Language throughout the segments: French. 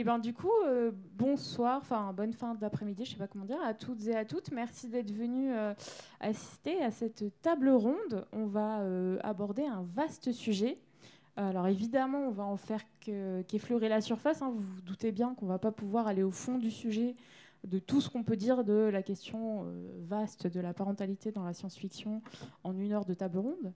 et ben du coup, euh, bonsoir, enfin bonne fin d'après-midi, je sais pas comment dire, à toutes et à toutes. Merci d'être venus euh, assister à cette table ronde. On va euh, aborder un vaste sujet. Alors évidemment, on va en faire qu'effleurer la surface. Hein. Vous vous doutez bien qu'on va pas pouvoir aller au fond du sujet de tout ce qu'on peut dire de la question euh, vaste de la parentalité dans la science-fiction en une heure de table ronde,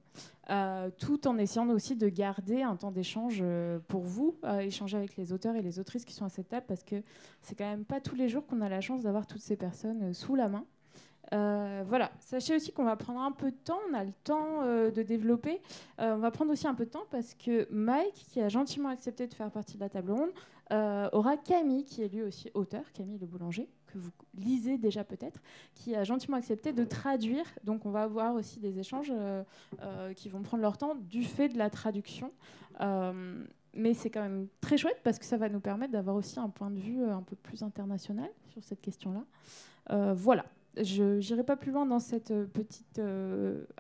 euh, tout en essayant aussi de garder un temps d'échange euh, pour vous, échanger avec les auteurs et les autrices qui sont à cette table, parce que c'est quand même pas tous les jours qu'on a la chance d'avoir toutes ces personnes sous la main. voilà, sachez aussi qu'on va prendre un peu de temps, on a le temps de développer. on va prendre aussi un peu de temps parce que Mike, qui a gentiment accepté de faire partie de la table ronde, aura Camille, qui est lui aussi auteur, Camille le boulanger, que vous lisez déjà peut-être, qui a gentiment accepté de traduire. Donc on va avoir aussi des échanges euh, euh, qui vont prendre leur temps du fait de la traduction. mais c'est quand même très chouette parce que ça va nous permettre d'avoir aussi un point de vue un peu plus international sur cette question-là. voilà. Je n'irai pas plus loin dans cette petite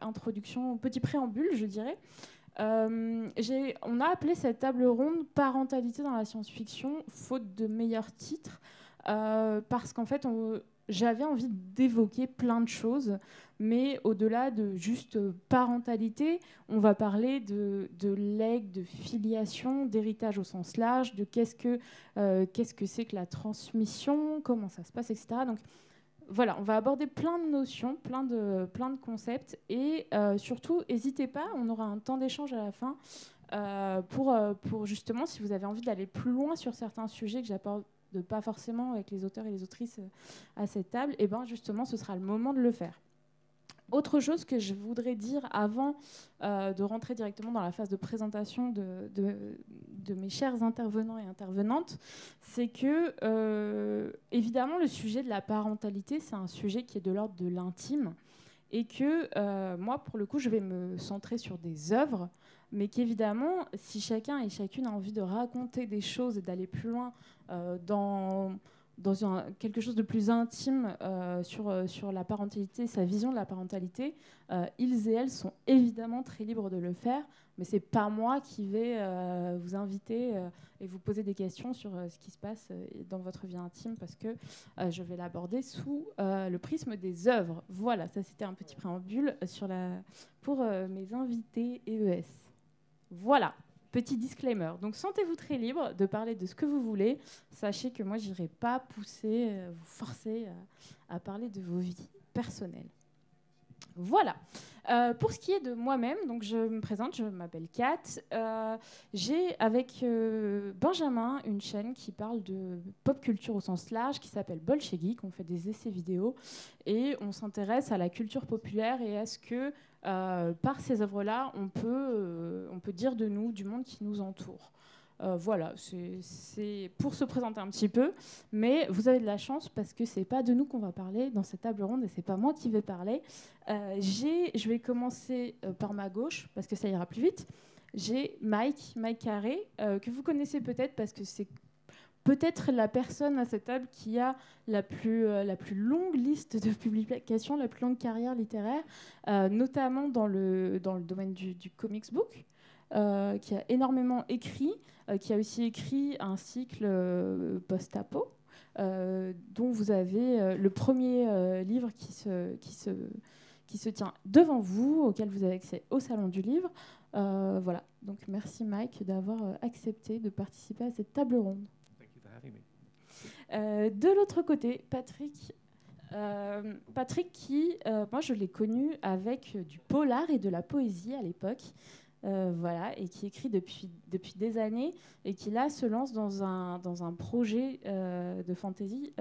introduction, petit préambule, je dirais. Euh, on a appelé cette table ronde parentalité dans la science-fiction, faute de meilleurs titres, euh, parce qu'en fait, j'avais envie d'évoquer plein de choses, mais au-delà de juste parentalité, on va parler de, legs, de filiation, d'héritage au sens large, de qu'est-ce que euh, c'est que la transmission, comment ça se passe, etc. voilà, on va aborder plein de notions, plein de, concepts. Et euh, surtout, n'hésitez pas, on aura un temps d'échange à la fin euh, pour, euh, pour justement, si vous avez envie d'aller plus loin sur certains sujets que j'apporte pas forcément avec les auteurs et les autrices à cette table, et eh ben justement, ce sera le moment de le faire. Autre chose que je voudrais dire avant de rentrer directement dans la phase de présentation de, mes chers intervenants et intervenantes, c'est que, euh, évidemment, le sujet de la parentalité, c'est un sujet qui est de l'ordre de l'intime. Et que euh, moi, pour le coup, je vais me centrer sur des œuvres, mais qu'évidemment, si chacun et chacune a envie de raconter des choses et d'aller plus loin euh, dans dans quelque chose de plus intime euh, sur, euh, sur la parentalité, sa vision de la parentalité, euh, ils et elles sont évidemment très libres de le faire, mais c'est pas moi qui vais vous inviter et vous poser des questions sur ce qui se passe dans votre vie intime, parce que je vais l'aborder sous le prisme des œuvres. Voilà, ça c'était un petit préambule pour mes invités EES. Voilà. Petit disclaimer. Donc sentez-vous très libre de parler de ce que vous voulez. Sachez que moi, j'irai pas pousser, euh, vous forcer à, parler de vos vies personnelles. Voilà. Euh, pour ce qui est de moi-même, donc je me présente, je m'appelle Kat. Euh, j'ai avec Benjamin une chaîne qui parle de pop culture au sens large, qui s'appelle Bolshevik. On fait des essais vidéo et on s'intéresse à la culture populaire et à ce que euh, par ces œuvres-là, on, euh, on peut dire de nous, du monde qui nous entoure. Euh, voilà, c'est pour se présenter un petit peu, mais vous avez de la chance parce que c'est pas de nous qu'on va parler dans cette table ronde et c'est pas moi qui vais parler. je vais commencer par ma gauche parce que ça ira plus vite. J'ai Mike, Mike Carré, que vous connaissez peut-être parce que c'est peut-être la personne à cette table qui a la plus, euh, la plus longue liste de publications, la plus longue carrière littéraire, euh, notamment dans le, dans le domaine du, comics book, euh, qui a énormément écrit, qui a aussi écrit un cycle post-apo, dont vous avez le premier livre qui se, qui, se, qui se tient devant vous, auquel vous avez accès au Salon du Livre. voilà, donc merci Mike d'avoir accepté de participer à cette table ronde. Euh, de l'autre côté, Patrick. Euh, Patrick qui, euh, moi je l'ai connu avec du polar et de la poésie à l'époque. Voilà, et qui écrit depuis, depuis des années et qui là se lance dans un, dans un projet de fantasy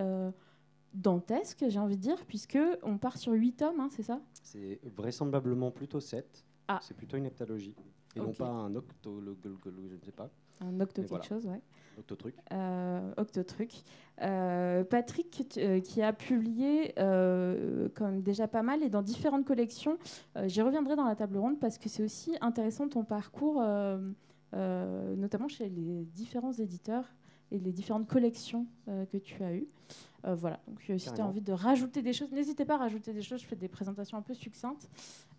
dantesque, j'ai envie de dire, puisque on part sur 8 tomes, hein, c'est ça? C'est vraisemblablement plutôt 7. Ah. C'est plutôt une heptalogie. Et non pas un octologue, je ne sais pas. Un octo quelque chose, ouais. Octotruc. Euh, Octotruc. Euh, Patrick, euh, qui a publié euh, quand même déjà pas mal et dans différentes collections. J'y reviendrai dans la table ronde parce que c'est aussi intéressant ton parcours, notamment chez les différents éditeurs et les différentes collections que tu as eues. voilà, donc si tu as envie de rajouter des choses, n'hésitez pas à rajouter des choses, je fais des présentations un peu succinctes.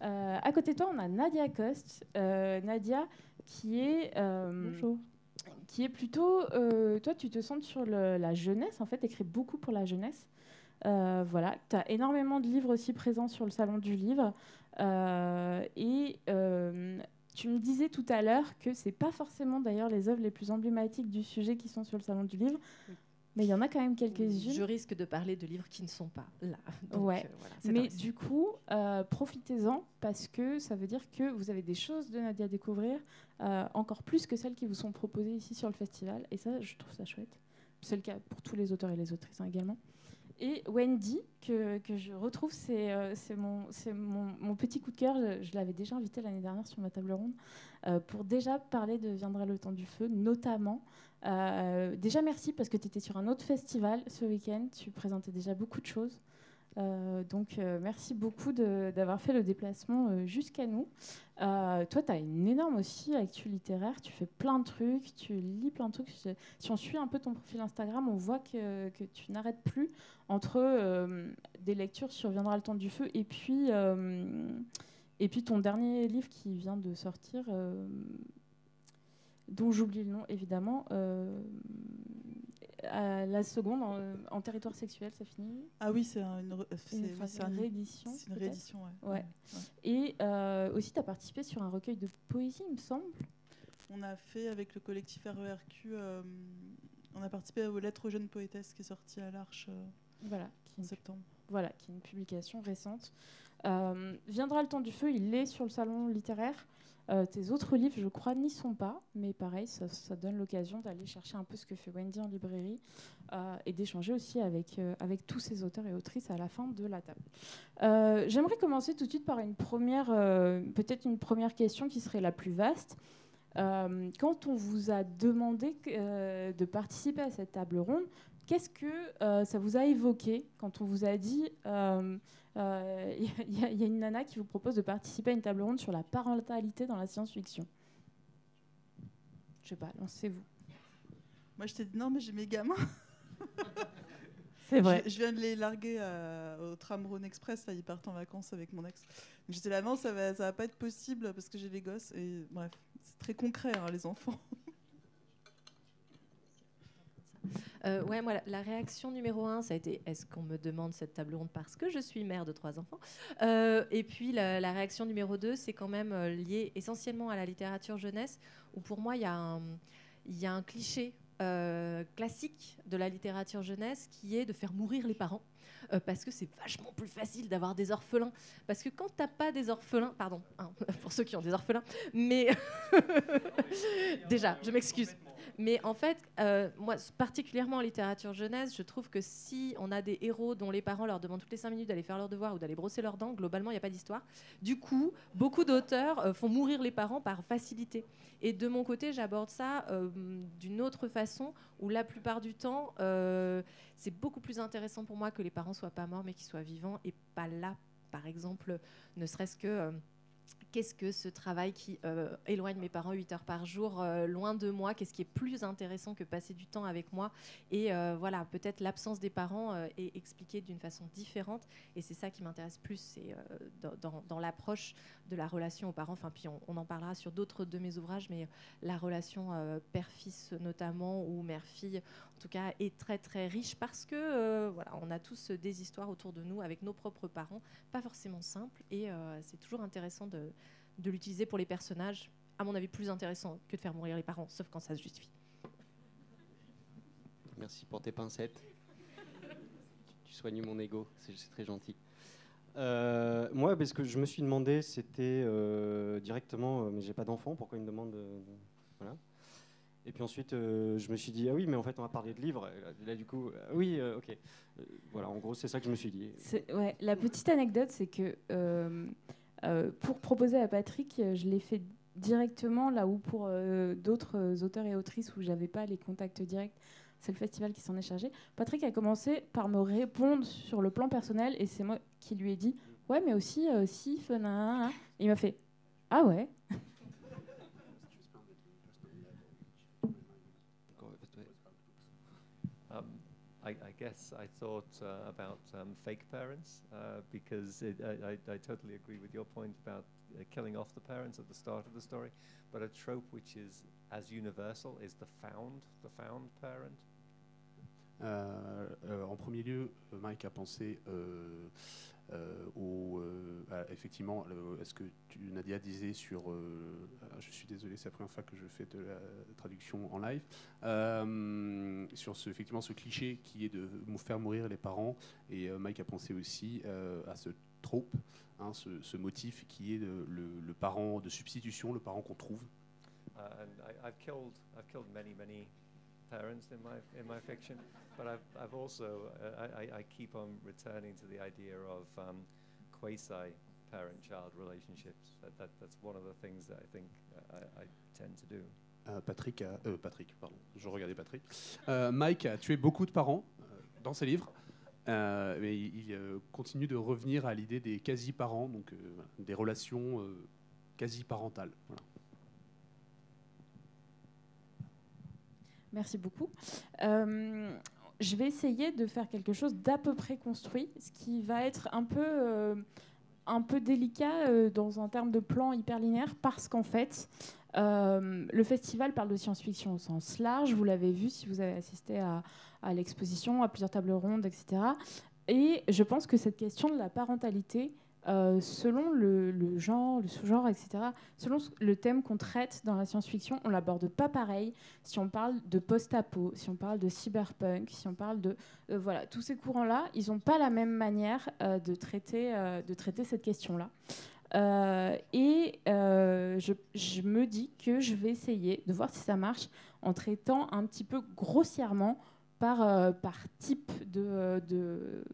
à côté de toi, on a Nadia Coste. Nadia, qui est... Bonjour qui est plutôt, toi tu te centres sur la jeunesse, en fait, écrit beaucoup pour la jeunesse. Euh, voilà, tu as énormément de livres aussi présents sur le salon du livre. Euh, et euh, tu me disais tout à l'heure que c'est pas forcément d'ailleurs les œuvres les plus emblématiques du sujet qui sont sur le salon du livre. Mais il y en a quand même quelques-unes. Je risque de parler de livres qui ne sont pas là. ouais. Mais du coup, profitez-en parce que ça veut dire que vous avez des choses de Nadia à découvrir, encore plus que celles qui vous sont proposées ici sur le festival. Et ça, je trouve ça chouette. C'est le cas pour tous les auteurs et les autrices hein, également. Et Wendy, que, que je retrouve, c'est euh, mon, mon, mon, petit coup de cœur. Je, l'avais déjà invité l'année dernière sur ma table ronde euh, pour déjà parler de Viendra le temps du feu, notamment. Euh, déjà, merci parce que tu étais sur un autre festival ce week-end. Tu présentais déjà beaucoup de choses. Euh, donc, euh, merci beaucoup d'avoir fait le déplacement jusqu'à nous. toi, tu as une énorme aussi actu littéraire. Tu fais plein de trucs, tu lis plein de trucs. Si on suit un peu ton profil Instagram, on voit que, que tu n'arrêtes plus entre des lectures sur Viendra le temps du feu et puis, et puis ton dernier livre qui vient de sortir, dont j'oublie le nom évidemment la seconde, en, territoire sexuel, ça finit Ah oui, c'est une, réédition. C'est une réédition, ouais. Et euh, aussi, tu as participé sur un recueil de poésie, il me semble. On a fait avec le collectif RERQ, euh, on a participé aux Lettres aux jeunes poétesses qui est sorti à l'Arche euh, voilà, en septembre. Voilà, qui est une publication récente. viendra le temps du feu, il est sur le salon littéraire. Euh, tes autres livres, je crois, n'y sont pas, mais pareil, ça, donne l'occasion d'aller chercher un peu ce que fait Wendy en librairie euh, et d'échanger aussi avec, euh, avec tous ces auteurs et autrices à la fin de la table. J'aimerais commencer tout de suite par une première, peut-être une première question qui serait la plus vaste. quand on vous a demandé de participer à cette table ronde, qu'est-ce que ça vous a évoqué quand on vous a dit il euh, y, a une nana qui vous propose de participer à une table ronde sur la parentalité dans la science-fiction? Je sais pas, lancez-vous. Moi, je t'ai dit non, mais j'ai mes gamins. C'est vrai. Je, viens de les larguer euh, au tram Rhône Express. Là, ils partent en vacances avec mon ex. J'étais là, non, ça va, ça va pas être possible parce que j'ai les gosses. Et bref, c'est très concret, hein, les enfants. Euh, ouais, moi, la, réaction numéro un, ça a été est-ce qu'on me demande cette table ronde parce que je suis mère de trois enfants euh, Et puis la, réaction numéro deux, c'est quand même euh, lié essentiellement à la littérature jeunesse, où pour moi, il y, a un cliché classique de la littérature jeunesse qui est de faire mourir les parents. parce que c'est vachement plus facile d'avoir des orphelins. Parce que quand t'as pas des orphelins, pardon, hein, pour ceux qui ont des orphelins, mais déjà, je m'excuse. Mais en fait, euh, moi, particulièrement en littérature jeunesse, je trouve que si on a des héros dont les parents leur demandent toutes les cinq minutes d'aller faire leurs devoirs ou d'aller brosser leurs dents, globalement, il n'y a pas d'histoire. Du coup, beaucoup d'auteurs euh, font mourir les parents par facilité. Et de mon côté, j'aborde ça euh, d'une autre façon, où la plupart du temps, c'est beaucoup plus intéressant pour moi que les parents soient pas morts, mais qu'ils soient vivants et pas là, par exemple, ne serait-ce que qu'est-ce que ce travail qui euh, éloigne mes parents 8 heures par jour euh, loin de moi? Qu'est-ce qui est plus intéressant que passer du temps avec moi? Et euh, voilà, peut-être l'absence des parents est expliquée d'une façon différente. Et c'est ça qui m'intéresse plus, c'est dans, l'approche de la relation aux parents. Enfin, puis on, en parlera sur d'autres de mes ouvrages, mais la relation père-fils notamment ou mère-fille, en tout cas, est très très riche parce que voilà, on a tous des histoires autour de nous avec nos propres parents, pas forcément simples. Et c'est toujours intéressant de l'utiliser pour les personnages, à mon avis, plus intéressant que de faire mourir les parents, sauf quand ça se justifie. Merci pour tes pincettes. tu soignes mon ego, c'est très gentil. Euh, moi, parce que je me suis demandé, c'était euh, directement, euh, mais j'ai pas d'enfant, pourquoi une demande voilà. Et puis ensuite, je me suis dit, ah oui, mais en fait, on va parler de livres. Là, du coup, oui, ok. voilà, en gros, c'est ça que je me suis dit. Ouais, la petite anecdote, c'est que euh, pour proposer à Patrick, euh, je l'ai fait directement là où pour euh, d'autres auteurs et autrices où j'avais pas les contacts directs, c'est le festival qui s'en est chargé. Patrick a commencé par me répondre sur le plan personnel et c'est moi qui lui ai dit ouais mais aussi si il m'a fait ah ouais? I, I guess I thought uh, about um, fake parents uh, because it, I, I, I totally agree with your point about uh, killing off the parents at the start of the story. But a trope which is as universal is the found, the found parent. Euh, euh, en premier lieu, Mike a pensé euh, au, euh, à- effectivement, le- est-ce que tu, Nadia disait sur, euh, alors, je suis désolé, c'est la première fois que je fais de la traduction en live, euh, sur ce, effectivement ce cliché qui est de faire mourir les parents, et euh, Mike a pensé aussi euh, à ce trope, hein, ce, ce motif qui est le, parent de substitution, le parent qu'on trouve. Uh, and I, I've killed, I've killed many, many parents in my in my fiction, but I've, I've also uh, I, I- keep on returning to the idea of um, quasi parent-child relationships. That, that that's one of the things that I think uh, I, I tend to do. Euh, Patrick, euh, Patrick, pardon, je regardais Patrick. Euh, Mike a tué beaucoup de parents dans ses livres, mais il, continue de revenir à l'idée des quasi-parents, donc des relations quasi-parentales. Merci beaucoup. Euh, je vais essayer de faire quelque chose d'à peu près construit, ce qui va être un peu, euh, un peu délicat euh, dans un terme de plan hyperlinéaire, parce qu'en fait, le festival parle de science-fiction au sens large. Vous l'avez vu si vous avez assisté à l'exposition, à plusieurs tables rondes, etc. Et je pense que cette question de la parentalité, euh, selon le, genre, le sous-genre, etc., selon le thème qu'on traite dans la science-fiction, on l'aborde pas pareil si on parle de post-apo, si on parle de cyberpunk, si on parle de... euh, voilà, tous ces courants-là, ils n'ont pas la même manière euh, de, traiter, de traiter cette question-là. Et je, je me dis que je vais essayer de voir si ça marche en traitant un petit peu grossièrement par, par type de, de,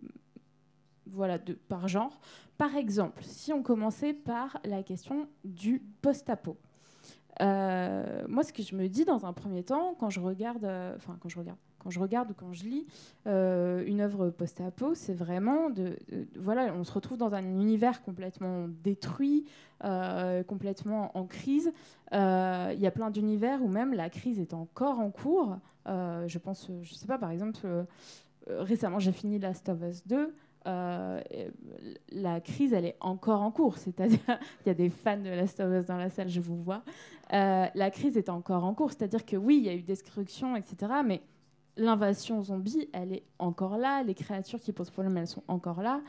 voilà, par genre. Par exemple, si on commençait par la question du post-apo. Euh, moi, ce que je me dis dans un premier temps, quand je regarde, euh, enfin quand je regarde, quand je regarde ou quand je lis euh, une œuvre post-apo, c'est vraiment de, voilà, on se retrouve dans un univers complètement détruit, complètement en crise. Il y a plein d'univers où même la crise est encore en cours. Je pense, je sais pas, par exemple, récemment j'ai fini Last of Us 2. Euh, la crise, elle est encore en cours. C'est-à-dire, il y a des fans de Last of Us dans la salle, je vous vois. Euh, la crise est encore en cours. C'est-à-dire que oui, il y a eu destruction, etc. Mais l'invasion zombie, elle est encore là. Les créatures qui posent problème, elles sont encore là.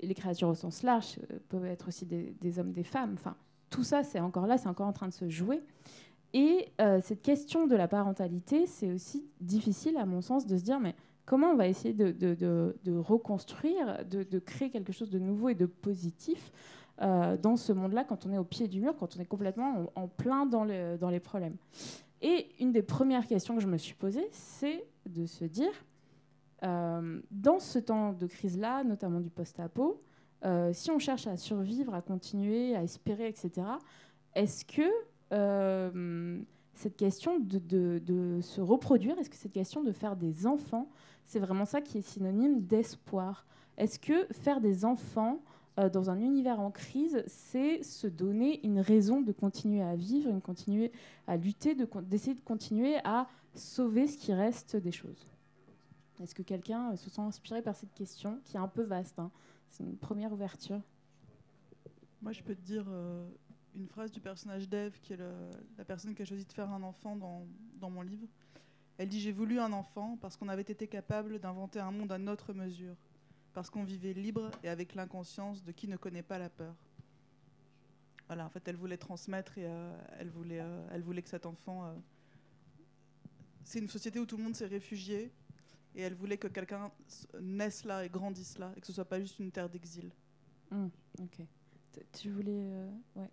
Les créatures au sens large euh, peuvent être aussi des, hommes, des femmes. Enfin, tout ça, c'est encore là, c'est encore en train de se jouer. Et cette question de la parentalité, c'est aussi difficile, à mon sens, de se dire, mais comment on va essayer de, reconstruire, de, créer quelque chose de nouveau et de positif euh, dans ce monde-là quand on est au pied du mur, quand on est complètement en, plein dans, le- dans les problèmes. Et une des premières questions que je me suis posée, c'est de se dire, euh, dans ce temps de crise-là, notamment du post-apo, euh, si on cherche à survivre, à continuer, à espérer, etc., est-ce que cette question de se reproduire, est-ce que cette question de faire des enfants, c'est vraiment ça qui est synonyme d'espoir Est-ce que faire des enfants euh, dans un univers en crise, c'est se donner une raison de continuer à vivre, une continuer à lutter, de d'essayer de continuer à sauver ce qui reste des choses? Est-ce que quelqu'un euh, se sent inspiré par cette question, qui est un peu vaste hein? C'est une première ouverture. Moi, je peux te dire euh, une phrase du personnage d'Eve, qui est la personne qui a choisi de faire un enfant dans mon livre. Elle dit J'ai voulu un enfant parce qu'on avait été capable d'inventer un monde à notre mesure, parce qu'on vivait libre et avec l'inconscience de qui ne connaît pas la peur. Voilà, en fait, elle voulait transmettre et euh, elle, voulait, euh, elle voulait que cet enfant. euh, C'est une société où tout le monde s'est réfugié et elle voulait que quelqu'un naisse là et grandisse là et que ce soit pas juste une terre d'exil. Ok. T- Tu voulais. ouais.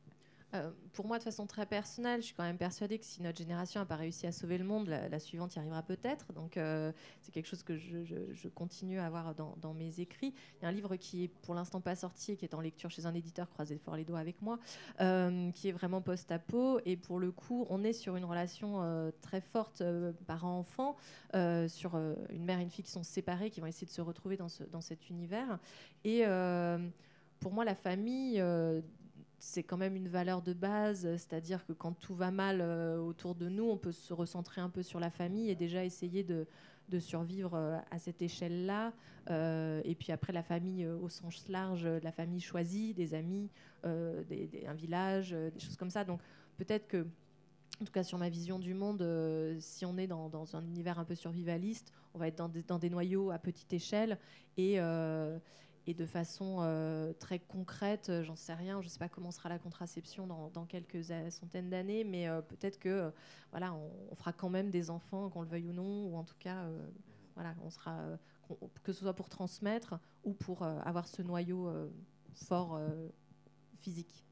Euh, pour moi, de façon très personnelle, je suis quand même persuadée que si notre génération n'a pas réussi à sauver le monde, la, suivante y arrivera peut-être. Donc, euh, c'est quelque chose que je, continue à avoir dans, mes écrits. Il y a un livre qui est pour l'instant pas sorti et qui est en lecture chez un éditeur, croisez fort les doigts avec moi, euh, qui est vraiment post-apo. Et pour le coup, on est sur une relation très forte parent-enfant, sur une mère et une fille qui sont séparées, qui vont essayer de se retrouver dans, ce, dans cet univers. Et pour moi, la famille, c'est quand même une valeur de base, c'est-à-dire que quand tout va mal euh, autour de nous, on peut se recentrer un peu sur la famille et déjà essayer de, survivre à cette échelle-là. et puis après, la famille au sens large, la famille choisie, des amis, un village, des choses comme ça. Donc peut-être que en tout cas sur ma vision du monde, si on est dans, un univers un peu survivaliste, on va être dans des, dans des noyaux à petite échelle et, et de façon euh, très concrète, euh, j'en sais rien, je ne sais pas comment sera la contraception dans, quelques centaines d'années, mais euh, peut-être que voilà, on, fera quand même des enfants, qu'on le veuille ou non, ou en tout cas, voilà, on sera, que ce soit pour transmettre ou pour avoir ce noyau fort physique.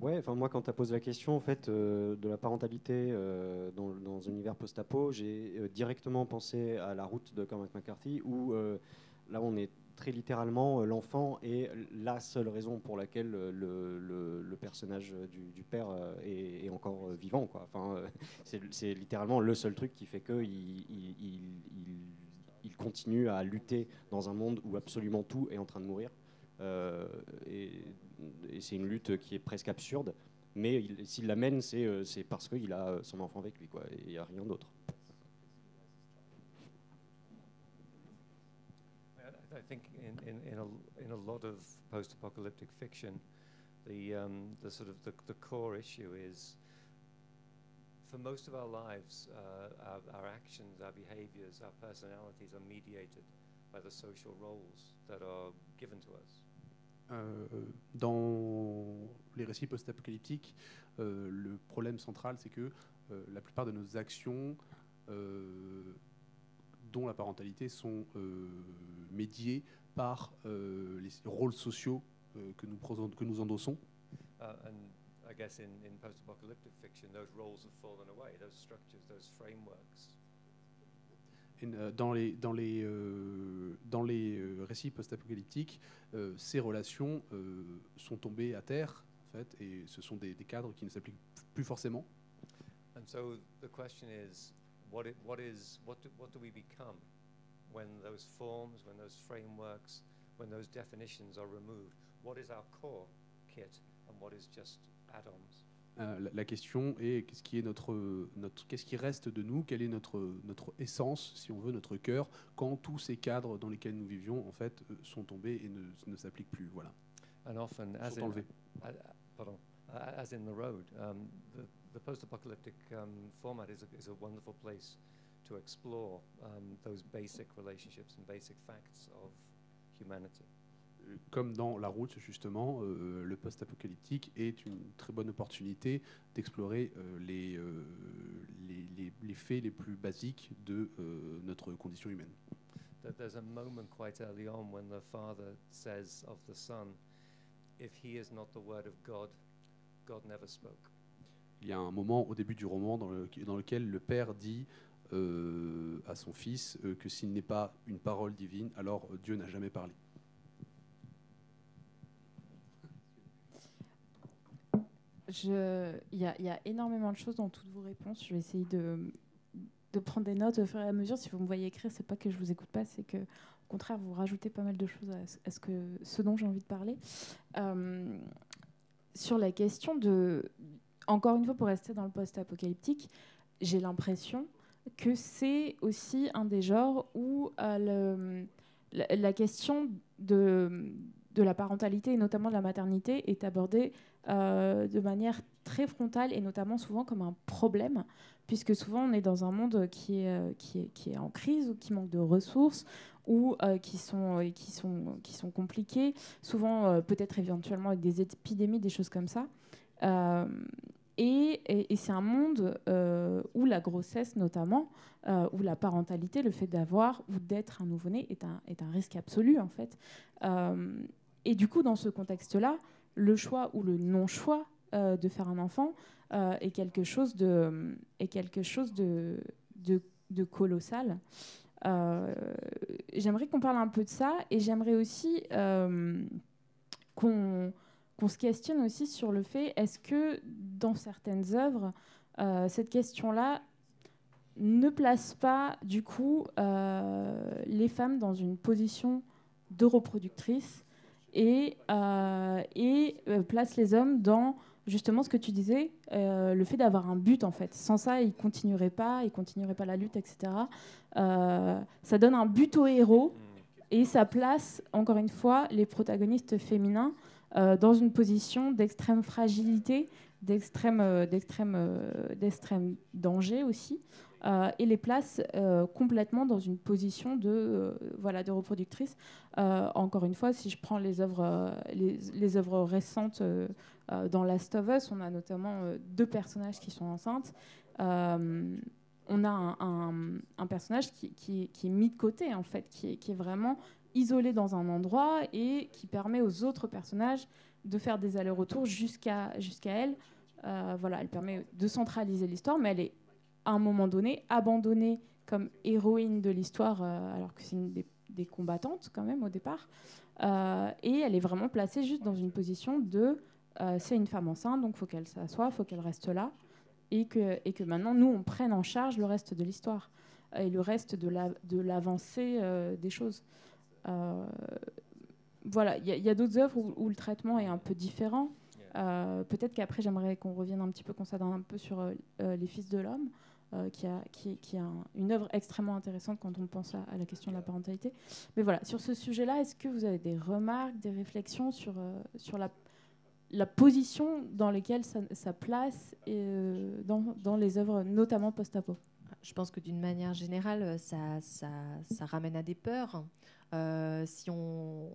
Ouais, enfin moi quand tu as posé la question en fait de la parentalité dans, dans, un univers post-apo, j'ai directement pensé à la route de Cormac McCarthy où là on est très littéralement l'enfant est la seule raison pour laquelle le, personnage du, père est, encore vivant quoi. Enfin c'est littéralement le seul truc qui fait que il, continue à lutter dans un monde où absolument tout est en train de mourir. Euh, et, c'est une lutte qui est presque absurde. Mais s'il l'amène, c'est euh, parce qu'il a son enfant avec lui, quoi. Il n'y a rien d'autre. I think in, in, in, a, in a lot of post-apocalyptic fiction, the, um, the sort of the, the core issue is for most of our lives, uh, our, our actions, our behaviors, our personalities are mediated by the social roles that are given to us. Euh, dans les récits post-apocalyptiques, euh, le problème central, c'est que euh, la plupart de nos actions, dont la parentalité, sont médiées par les rôles sociaux que, nous, que nous endossons. Uh, and I guess in, in post-apocalyptic fiction, those roles have fallen away, those structures, those frameworks dans les, dans les, euh, dans les euh, récits post-apocalyptiques, ces relations sont tombées à terre, en fait, et ce sont des, des cadres qui ne s'appliquent plus forcément. And so the question is, what, it, what is, what do, what do we become when those forms, when those frameworks, when those definitions are removed? What is our core kit and what is just add-ons? Euh, la, question est qu'est-ce qui est notre, notre qu'est-ce qui reste de nous, quelle est notre notre essence, si on veut, notre cœur, quand tous ces cadres dans lesquels nous vivions en fait euh, sont tombés et ne, ne s'appliquent plus? Voilà. And often, as in, pardon, as in the road, um, the, the post-apocalyptic um, format is a, is a wonderful place to explore um, those basic relationships and basic facts of humanity comme dans La Route, justement, euh, le post-apocalyptique est une très bonne opportunité d'explorer euh, les, euh, les, les, les, faits les plus basiques de notre condition humaine. There's a moment quite early on when the father says of the son, if he is not the word of God, God never spoke. Il y a un moment au début du roman dans, le, dans lequel le père dit à son fils que s'il n'est pas une parole divine, alors Dieu n'a jamais parlé. Il y, a énormément de choses dans toutes vos réponses. Je vais essayer de, prendre des notes au fur et à mesure. Si vous me voyez écrire, c'est pas que je vous écoute pas, c'est que au contraire, vous rajoutez pas mal de choses à, ce, que, ce dont j'ai envie de parler. Euh, sur la question de, encore une fois, pour rester dans le post-apocalyptique, j'ai l'impression que c'est aussi un des genres où euh, la, question de la parentalité et notamment de la maternité est abordée euh, de manière très frontale et notamment souvent comme un problème, puisque souvent on est dans un monde qui est, euh, qui est, qui est en crise ou qui manque de ressources ou euh, qui, sont, qui, sont, qui sont compliqués, souvent peut-être éventuellement avec des épidémies, des choses comme ça. et, et, c'est un monde où la grossesse notamment, où la parentalité, le fait d'avoir ou d'être un nouveau-né est un, est un risque absolu en fait. et du coup, dans ce contexte-là, le choix ou le non-choix euh, de faire un enfant euh, est quelque chose de, colossal. Euh, j'aimerais qu'on parle un peu de ça et j'aimerais aussi qu'on se questionne aussi sur le fait est-ce que dans certaines œuvres, cette question-là ne place pas du coup les femmes dans une position de reproductrice et, euh, euh, place les hommes dans justement ce que tu disais, euh, le fait d'avoir un but en fait. Sans ça, il continuerait pas, il continuerait pas la lutte, etc. Ça donne un but au héros et ça place encore une fois les protagonistes féminins dans une position d'extrême fragilité, d'extrême danger aussi. Et les place complètement dans une position de, voilà, de reproductrice. encore une fois, si je prends les œuvres, les, œuvres récentes euh, dans Last of Us, on a notamment euh, deux personnages qui sont enceintes. Euh, on a un, personnage qui, est mis de côté, en fait, qui est, vraiment isolé dans un endroit et qui permet aux autres personnages de faire des allers-retours jusqu'à jusqu'à elle. voilà, elle permet de centraliser l'histoire, mais elle est à un moment donné abandonnée comme héroïne de l'histoire, alors que c'est une des, combattantes quand même au départ. et elle est vraiment placée juste dans une position de euh, c'est une femme enceinte, donc il faut qu'elle s'assoie, il faut qu'elle reste là, et que, et que maintenant, nous, on prenne en charge le reste de l'histoire et le reste de l'avancée la, de euh, des choses. Euh, voilà, il y a, d'autres œuvres où, le traitement est un peu différent. Peut-être qu'après, j'aimerais qu'on revienne un petit peu, qu'on s'adonne un peu sur Les Fils de l'Homme, qui a, qui, a une œuvre extrêmement intéressante quand on pense à, la question de la parentalité. Mais voilà, sur ce sujet-là, est-ce que vous avez des remarques, des réflexions sur, sur la position dans laquelle ça, place euh, dans, les œuvres, notamment post-apo? Je pense que d'une manière générale, ça, ça, ramène à des peurs. Euh, si on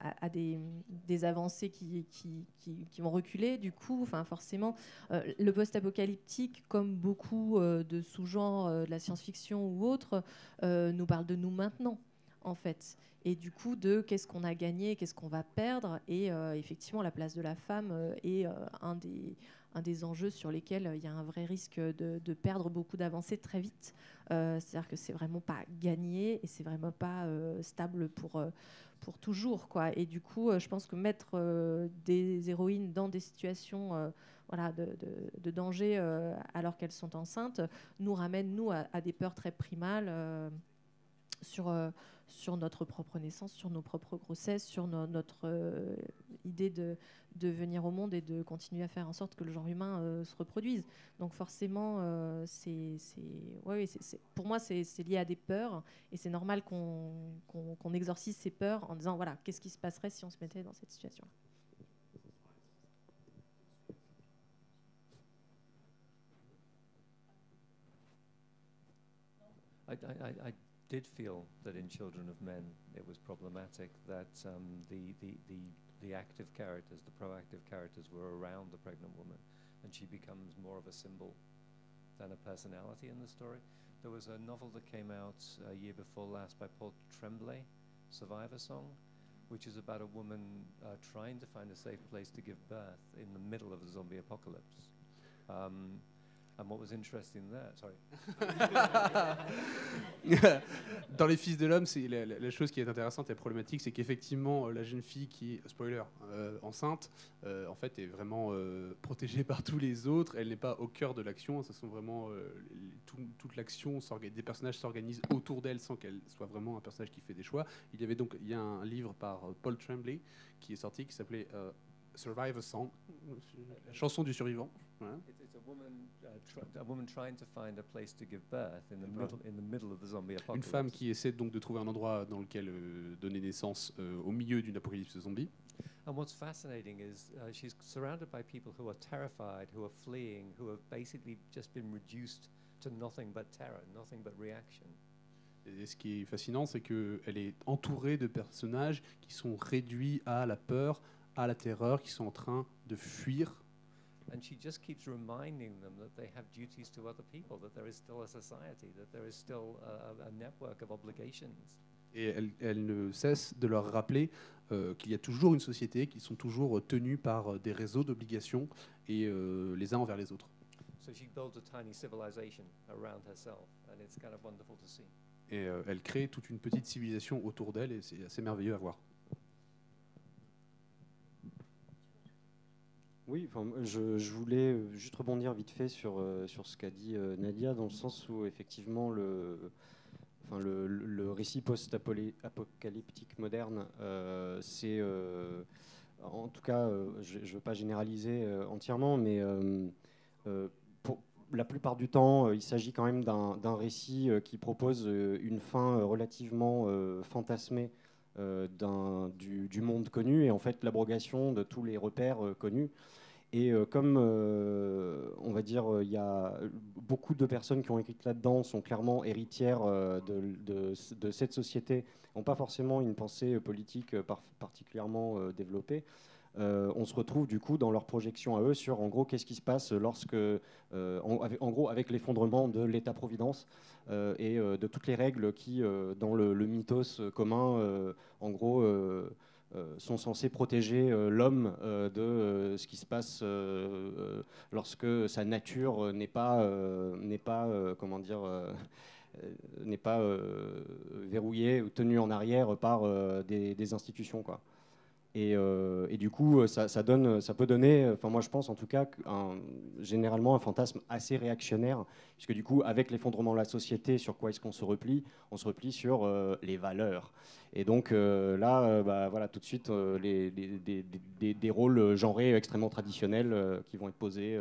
a, des, avancées qui, qui, qui, vont reculer, du coup, forcément, euh, le post-apocalyptique, comme beaucoup de sous-genres de la science-fiction ou autres, nous parle de nous maintenant, en fait et du coup de qu'est-ce qu'on a gagné, qu'est-ce qu'on va perdre. Et euh, effectivement, la place de la femme euh, est euh, un, des, un des enjeux sur lesquels il y a un vrai risque de, perdre beaucoup d'avancées très vite. C'est-à-dire que c'est vraiment pas gagné et c'est vraiment pas stable pour, pour toujours. Quoi. Et du coup, je pense que mettre des héroïnes dans des situations voilà, de, danger alors qu'elles sont enceintes nous ramène, nous, à des peurs très primales sur sur notre propre naissance, sur nos propres grossesses, sur notre euh, idée de, de, venir au monde et de continuer à faire en sorte que le genre humain euh, se reproduise. Donc forcément, euh, c'est, ouais, pour moi, c'est lié à des peurs et c'est normal qu'on exorcise ces peurs en disant, voilà, qu'est-ce qui se passerait si on se mettait dans cette situation did feel that in Children of Men it was problematic that um, the, the, the, the active characters, the proactive characters, were around the pregnant woman, and she becomes more of a symbol than a personality in the story. There was a novel that came out a year before last by Paul Tremblay, Survivor Song, which is about a woman uh, trying to find a safe place to give birth in the middle of a zombie apocalypse. Um, And what was interesting there, sorry. Dans Les Fils de l'Homme, c'est la, chose qui est intéressante et problématique, c'est qu'effectivement, euh, la jeune fille qui est, spoiler, euh, enceinte, euh, en fait, est vraiment protégée par tous les autres. Elle n'est pas au cœur de l'action. Ce sont vraiment toute l'action, des personnages s'organisent autour d'elle sans qu'elle soit vraiment un personnage qui fait des choix. Il y avait donc, il y a un livre par Paul Tremblay qui est sorti qui s'appelait Survive a Song, la chanson du survivant. Voilà. Une femme qui essaie donc de trouver un endroit dans lequel euh, donner naissance euh, au milieu d'une apocalypse zombie. And what's fascinating is uh, she's surrounded by people who are terrified, who are fleeing, who have basically just been reduced to nothing but terror, nothing but reaction. Et ce qui est fascinant, c'est qu'elle est entourée de personnages qui sont réduits à la peur, à la terreur, qui sont en train de fuir And she just keeps reminding them that they have duties to other people, that there is still a society, that there is still a, a network of obligations. Et elle, elle, ne cesse de leur rappeler euh, qu'il y a toujours une société, qu'ils sont toujours tenus par euh, des réseaux d'obligations et euh, les uns envers les autres. So she builds a tiny civilization around herself, and it's kind of wonderful to see. Et euh, elle crée toute une petite civilisation autour d'elle, et c'est assez merveilleux à voir. Oui, je, voulais euh, juste rebondir vite fait sur, euh, sur ce qu'a dit euh, Nadia, dans le sens où effectivement le, enfin, le récit post-apocalyptique moderne, c'est en tout cas, je ne veux pas généraliser entièrement, mais pour, la plupart du temps, il s'agit quand même d'un récit qui propose une fin relativement fantasmée du, du, monde connu et en fait l'abrogation de tous les repères connus. Et euh, comme, euh, on va dire, il y a beaucoup de personnes qui ont écrit là-dedans sont clairement héritières euh, de, cette société, n'ont pas forcément une pensée politique particulièrement développée. On se retrouve du coup dans leur projection à eux sur en gros qu'est-ce qui se passe lorsque, en, gros, avec l'effondrement de l'État-providence et de toutes les règles qui, dans le, le mythos commun, en gros, euh, sont censés protéger euh, l'homme euh, de ce qui se passe lorsque sa nature n'est pas, n'est pas comment dire, n'est pas verrouillée ou tenue en arrière par des, des, institutions. Quoi. Euh, et, du coup, ça, donne, ça peut donner, enfin moi je pense en tout cas, un, généralement un fantasme assez réactionnaire, puisque du coup, avec l'effondrement de la société, sur quoi est-ce qu'on se replie? On se replie sur euh, les valeurs. Et donc euh, là, bah, voilà, tout de suite, des, rôles genrés extrêmement traditionnels qui vont être posés,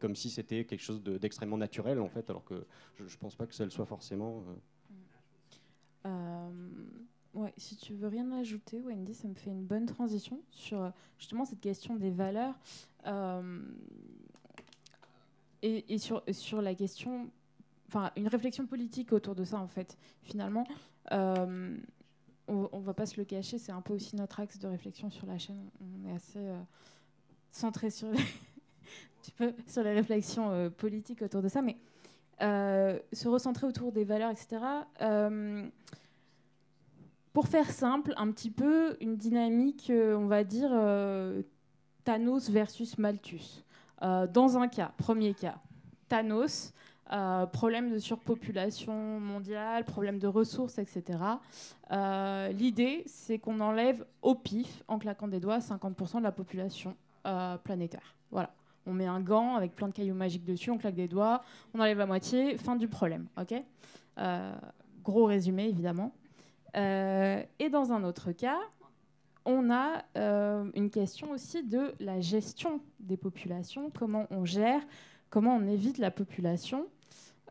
comme si c'était quelque chose d'extrêmement naturel en fait, alors que je ne pense pas que ça le soit forcément. Ouais, si tu veux rien ajouter, Wendy, ça me fait une bonne transition sur euh, justement cette question des valeurs euh, et, sur, sur la question, enfin une réflexion politique autour de ça en fait. Finalement, euh, on, on, va pas se le cacher, c'est un peu aussi notre axe de réflexion sur la chaîne. On est assez centré sur les, sur les réflexions politiques autour de ça, mais se recentrer autour des valeurs, etc pour faire simple, un petit peu une dynamique, euh, on va dire, euh, Thanos versus Malthus. Euh, dans un cas, premier cas, Thanos, problème de surpopulation mondiale, problème de ressources, etc. L'idée, c'est qu'on enlève au pif, en claquant des doigts, 50% de la population planétaire. Voilà. On met un gant avec plein de cailloux magiques dessus, on claque des doigts, on enlève la moitié, fin du problème. Ok? Gros résumé, évidemment. Euh, et dans un autre cas, on a euh, une question aussi de la gestion des populations, comment on gère, comment on évite la population,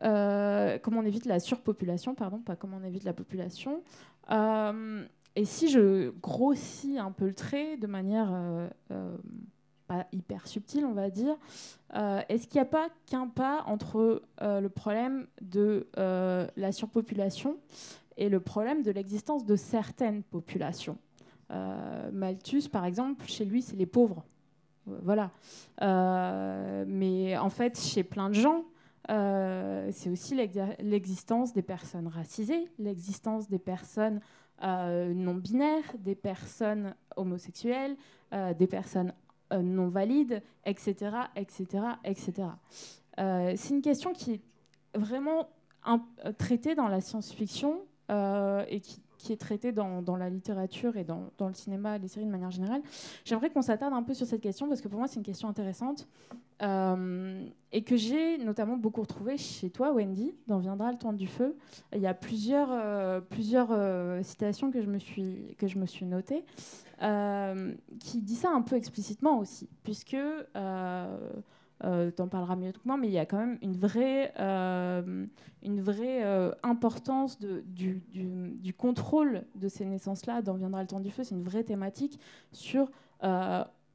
euh, comment on évite la surpopulation, pardon, pas comment on évite la population. et si je grossis un peu le trait de manière pas hyper subtile, on va dire, est-ce qu'il n'y a pas qu'un pas entre le problème de la surpopulation et le problème de l'existence de certaines populations. Euh, Malthus, par exemple, chez lui, c'est les pauvres. Euh, voilà. Euh, mais en fait, chez plein de gens, c'est aussi l'existence des personnes racisées, l'existence des personnes non binaires, des personnes homosexuelles, des personnes non valides, etc., etc., etc. c'est une question qui est vraiment traitée dans la science-fiction et qui, est traité dans, la littérature et dans, le cinéma, les séries de manière générale. J'aimerais qu'on s'attarde un peu sur cette question parce que pour moi c'est une question intéressante euh, et que j'ai notamment beaucoup retrouvé chez toi, Wendy, dans Viendra le temps du feu. Il y a plusieurs, euh, citations que je me suis, que je me suis notées qui dit ça un peu explicitement aussi, puisque euh, tu en parleras mieux que moi, mais il y a quand même une vraie, euh, une vraie euh, importance de, du, du, contrôle de ces naissances-là. Dans Viendra le temps du feu, c'est une vraie thématique sur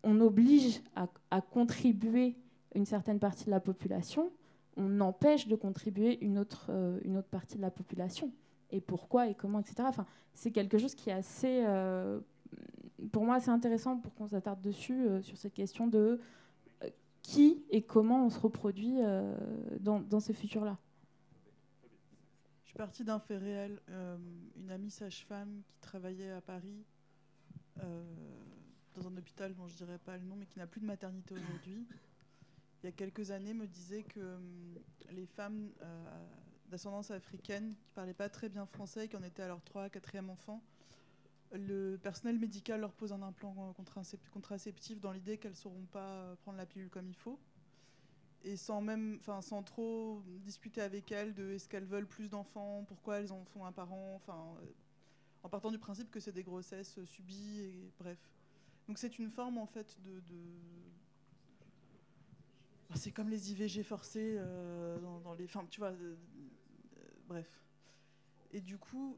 on oblige à, à, contribuer une certaine partie de la population, on empêche de contribuer une autre, une autre partie de la population. Et pourquoi et comment, etc. Enfin, c'est quelque chose qui est assez, pour moi, assez intéressant pour qu'on s'attarde dessus, sur cette question de qui et comment on se reproduit euh, dans, ces futurs-là. Je suis partie d'un fait réel. Euh, une amie sage-femme qui travaillait à Paris euh, dans un hôpital dont je ne dirais pas le nom, mais qui n'a plus de maternité aujourd'hui, il y a quelques années me disait que les femmes d'ascendance africaine qui ne parlaient pas très bien français, qui en étaient à leur 3 4e enfant, le personnel médical leur pose un implant contraceptif dans l'idée qu'elles ne sauront pas prendre la pilule comme il faut. Et sans même, enfin, sans trop discuter avec elles de est-ce qu'elles veulent plus d'enfants, pourquoi elles en font un parent, euh, en partant du principe que c'est des grossesses subies, et bref. Donc c'est une forme en fait de. Ah, C'est comme les IVG forcés euh, dans, les. Tu vois. euh, euh, bref. Et du coup.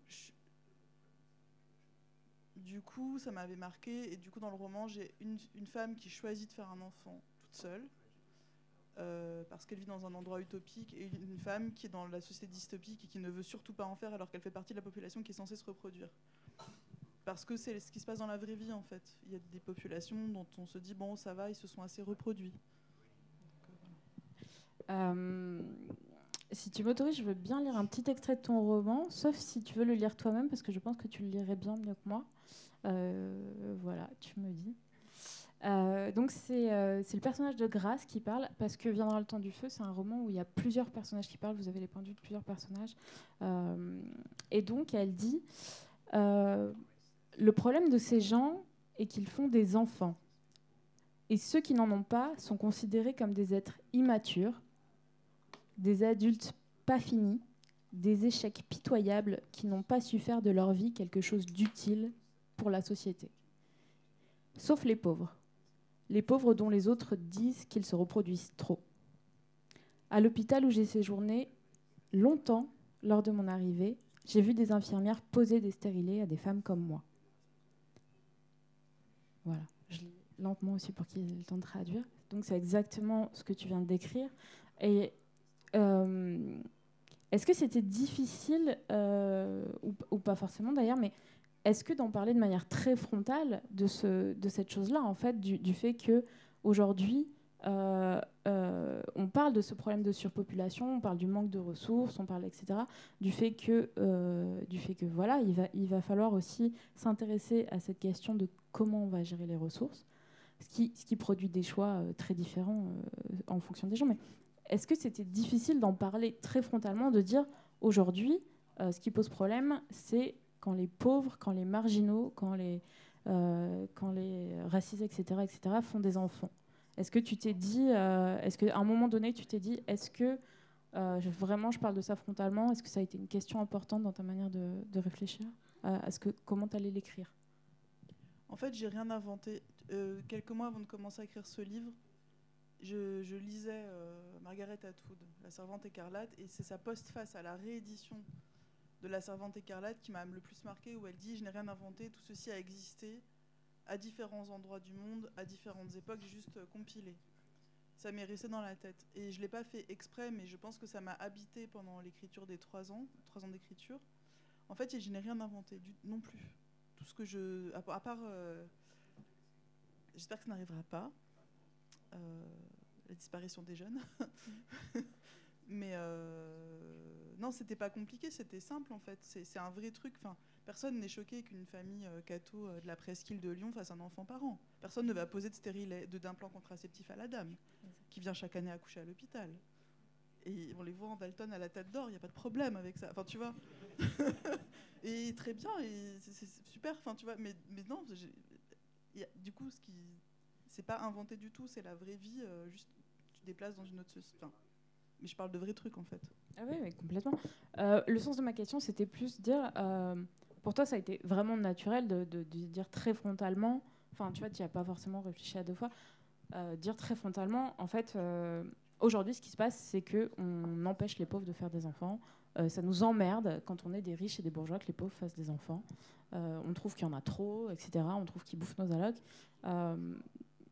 Du coup, ça m'avait marqué. Et du coup, dans le roman, j'ai une, femme qui choisit de faire un enfant toute seule. euh, parce qu'elle vit dans un endroit utopique. Et une, une femme qui est dans la société dystopique et qui ne veut surtout pas en faire alors qu'elle fait partie de la population qui est censée se reproduire. Parce que c'est ce qui se passe dans la vraie vie en fait. Il y a des populations dont on se dit bon ça va, ils se sont assez reproduits. Euh, si tu m'autorises, je veux bien lire un petit extrait de ton roman, sauf si tu veux le lire toi-même, parce que je pense que tu le lirais bien mieux que moi. Euh, voilà, tu me dis. Euh, donc c'est euh, c'est le personnage de Grace qui parle, parce que Viendra le temps du feu, c'est un roman où il y a plusieurs personnages qui parlent, vous avez les points de plusieurs personnages. Et donc elle dit, le problème de ces gens est qu'ils font des enfants. Et ceux qui n'en ont pas sont considérés comme des êtres immatures, des adultes pas finis, des échecs pitoyables qui n'ont pas su faire de leur vie quelque chose d'utile pour la société. Sauf les pauvres. Les pauvres dont les autres disent qu'ils se reproduisent trop. À l'hôpital où j'ai séjourné longtemps lors de mon arrivée, j'ai vu des infirmières poser des stérilés à des femmes comme moi. Voilà, je lis lentement aussi pour qu'il ait le temps de traduire. Donc c'est exactement ce que tu viens de décrire. Est-ce que c'était difficile, euh, ou, pas forcément d'ailleurs, mais est-ce que d'en parler de manière très frontale de, ce, de cette chose-là, en fait, du, fait que aujourd'hui, euh, euh, on parle de ce problème de surpopulation, on parle du manque de ressources, on parle, etc., du fait que, euh, du fait que voilà, il va, il va falloir aussi s'intéresser à cette question de comment on va gérer les ressources, ce qui, ce qui produit des choix euh, très différents euh, en fonction des gens. Mais est-ce que c'était difficile d'en parler très frontalement, de dire aujourd'hui, euh, ce qui pose problème, c'est quand les pauvres, quand les marginaux, quand les, euh, quand les racisés, etc., etc., font des enfants? Est-ce que tu t'es dit, euh, est-ce qu'à un moment donné, tu t'es dit, est-ce que euh, vraiment je parle de ça frontalement? Est-ce que ça a été une question importante dans ta manière de, réfléchir Euh, Est-ce que comment tu allais l'écrire? En fait, j'ai rien inventé. Quelques mois avant de commencer à écrire ce livre, je, lisais euh, Margaret Atwood, La Servante écarlate, et c'est sa postface à la réédition de La Servante écarlate qui m'a le plus marqué, où elle dit Je n'ai rien inventé, tout ceci a existé à différents endroits du monde, à différentes époques, juste compilé. Ça m'est resté dans la tête. Et je ne l'ai pas fait exprès, mais je pense que ça m'a habité pendant l'écriture des trois ans, trois ans d'écriture. En fait, je n'ai rien inventé du, non plus. Tout ce que je. À part. euh, J'espère que ça n'arrivera pas. Euh, la disparition des jeunes. Mais euh, non, c'était pas compliqué, c'était simple en fait. C'est c'est un vrai truc. Enfin, personne n'est choqué qu'une famille euh, catho euh, de la presqu'île de Lyon fasse un enfant par an. Personne ne va poser de stérilet, de d'implant contraceptif à la dame qui vient chaque année accoucher à l'hôpital. Et on les voit en Dalton à la tête d'or, il n'y a pas de problème avec ça. Enfin, tu vois. et très bien, et c'est super. Enfin, tu vois. Mais, mais non, y a- du coup, ce qui c'est pas inventé du tout, c'est la vraie vie. euh, juste, tu déplaces dans une autre société. Mais je parle de vrais trucs en fait. Ah oui, complètement. Euh, le sens de ma question, c'était plus dire, euh, pour toi, ça a été vraiment naturel de, dire très frontalement, enfin, tu vois, tu n'y as pas forcément réfléchi à deux fois, dire très frontalement, en fait, aujourd'hui, ce qui se passe, c'est qu'on empêche les pauvres de faire des enfants. Ça nous emmerde quand on est des riches et des bourgeois que les pauvres fassent des enfants. On trouve qu'il y en a trop, etc. On trouve qu'ils bouffent nos allocs.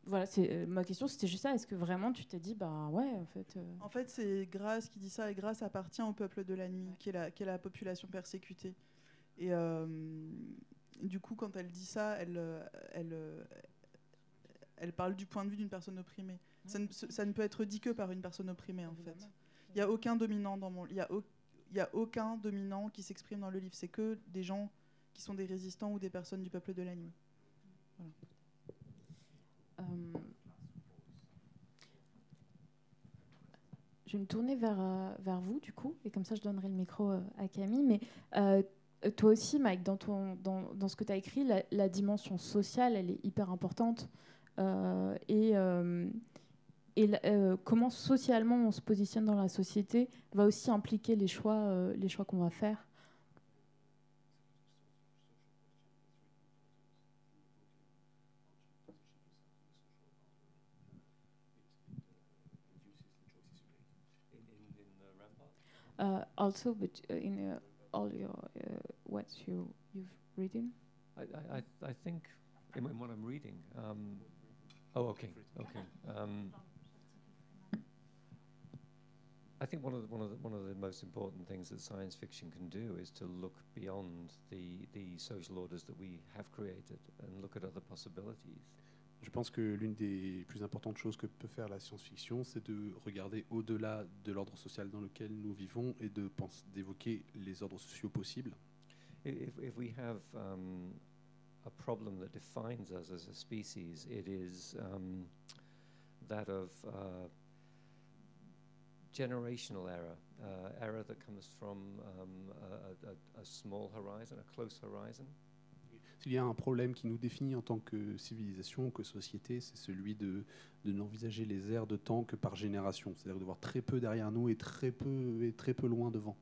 Voilà, c'est euh, ma question, c'était juste ça. Est-ce que vraiment tu t'es dit, bah ouais, en fait. euh, En fait, c'est Grace qui dit ça, et Grace appartient au peuple de la nuit, qui est la, qui est la population persécutée. Et euh, du coup, quand elle dit ça, elle, elle, elle parle du point de vue d'une personne opprimée. Ça ne, ce- ça ne peut être dit que par une personne opprimée, en fait. Il n'y a aucun dominant dans mon... Il y a, au- y a aucun dominant qui s'exprime dans le livre. C'est que des gens qui sont des résistants ou des personnes du peuple de la nuit. Euh, Je vais me tourner vers, euh, vers vous, du coup, et comme ça, je donnerai le micro euh, à Camille. Mais euh, toi aussi, Mike, dans, ton, dans, dans ce que tu as écrit, la, dimension sociale, elle est hyper importante. Euh, et euh, et euh, comment socialement on se positionne dans la société va aussi impliquer les choix, euh, les choix qu'on va faire. Uh, also, but uh, in uh, all your uh, what you you've written. I, I, I- think in, in what I'm reading. Um, oh, okay, okay. Um, I think one of the, one of the, one of the most important things that science fiction can do is to look beyond the the social orders that we have created and look at other possibilities. Je pense que l'une des plus importantes choses que peut faire la science-fiction, c'est de regarder au-delà de l'ordre social dans lequel nous vivons et de d'évoquer les ordres sociaux possibles. If, if we have um, a problem that defines us as a species, it is um, that of uh, generational error, uh, error that comes from um, a, a- a small horizon, a close horizon. S'il y a un problème qui nous définit en tant que civilisation, que société, c'est celui de, de n'envisager les aires de temps que par génération, c'est-à-dire de voir très peu derrière nous et très peu, et très peu loin devant.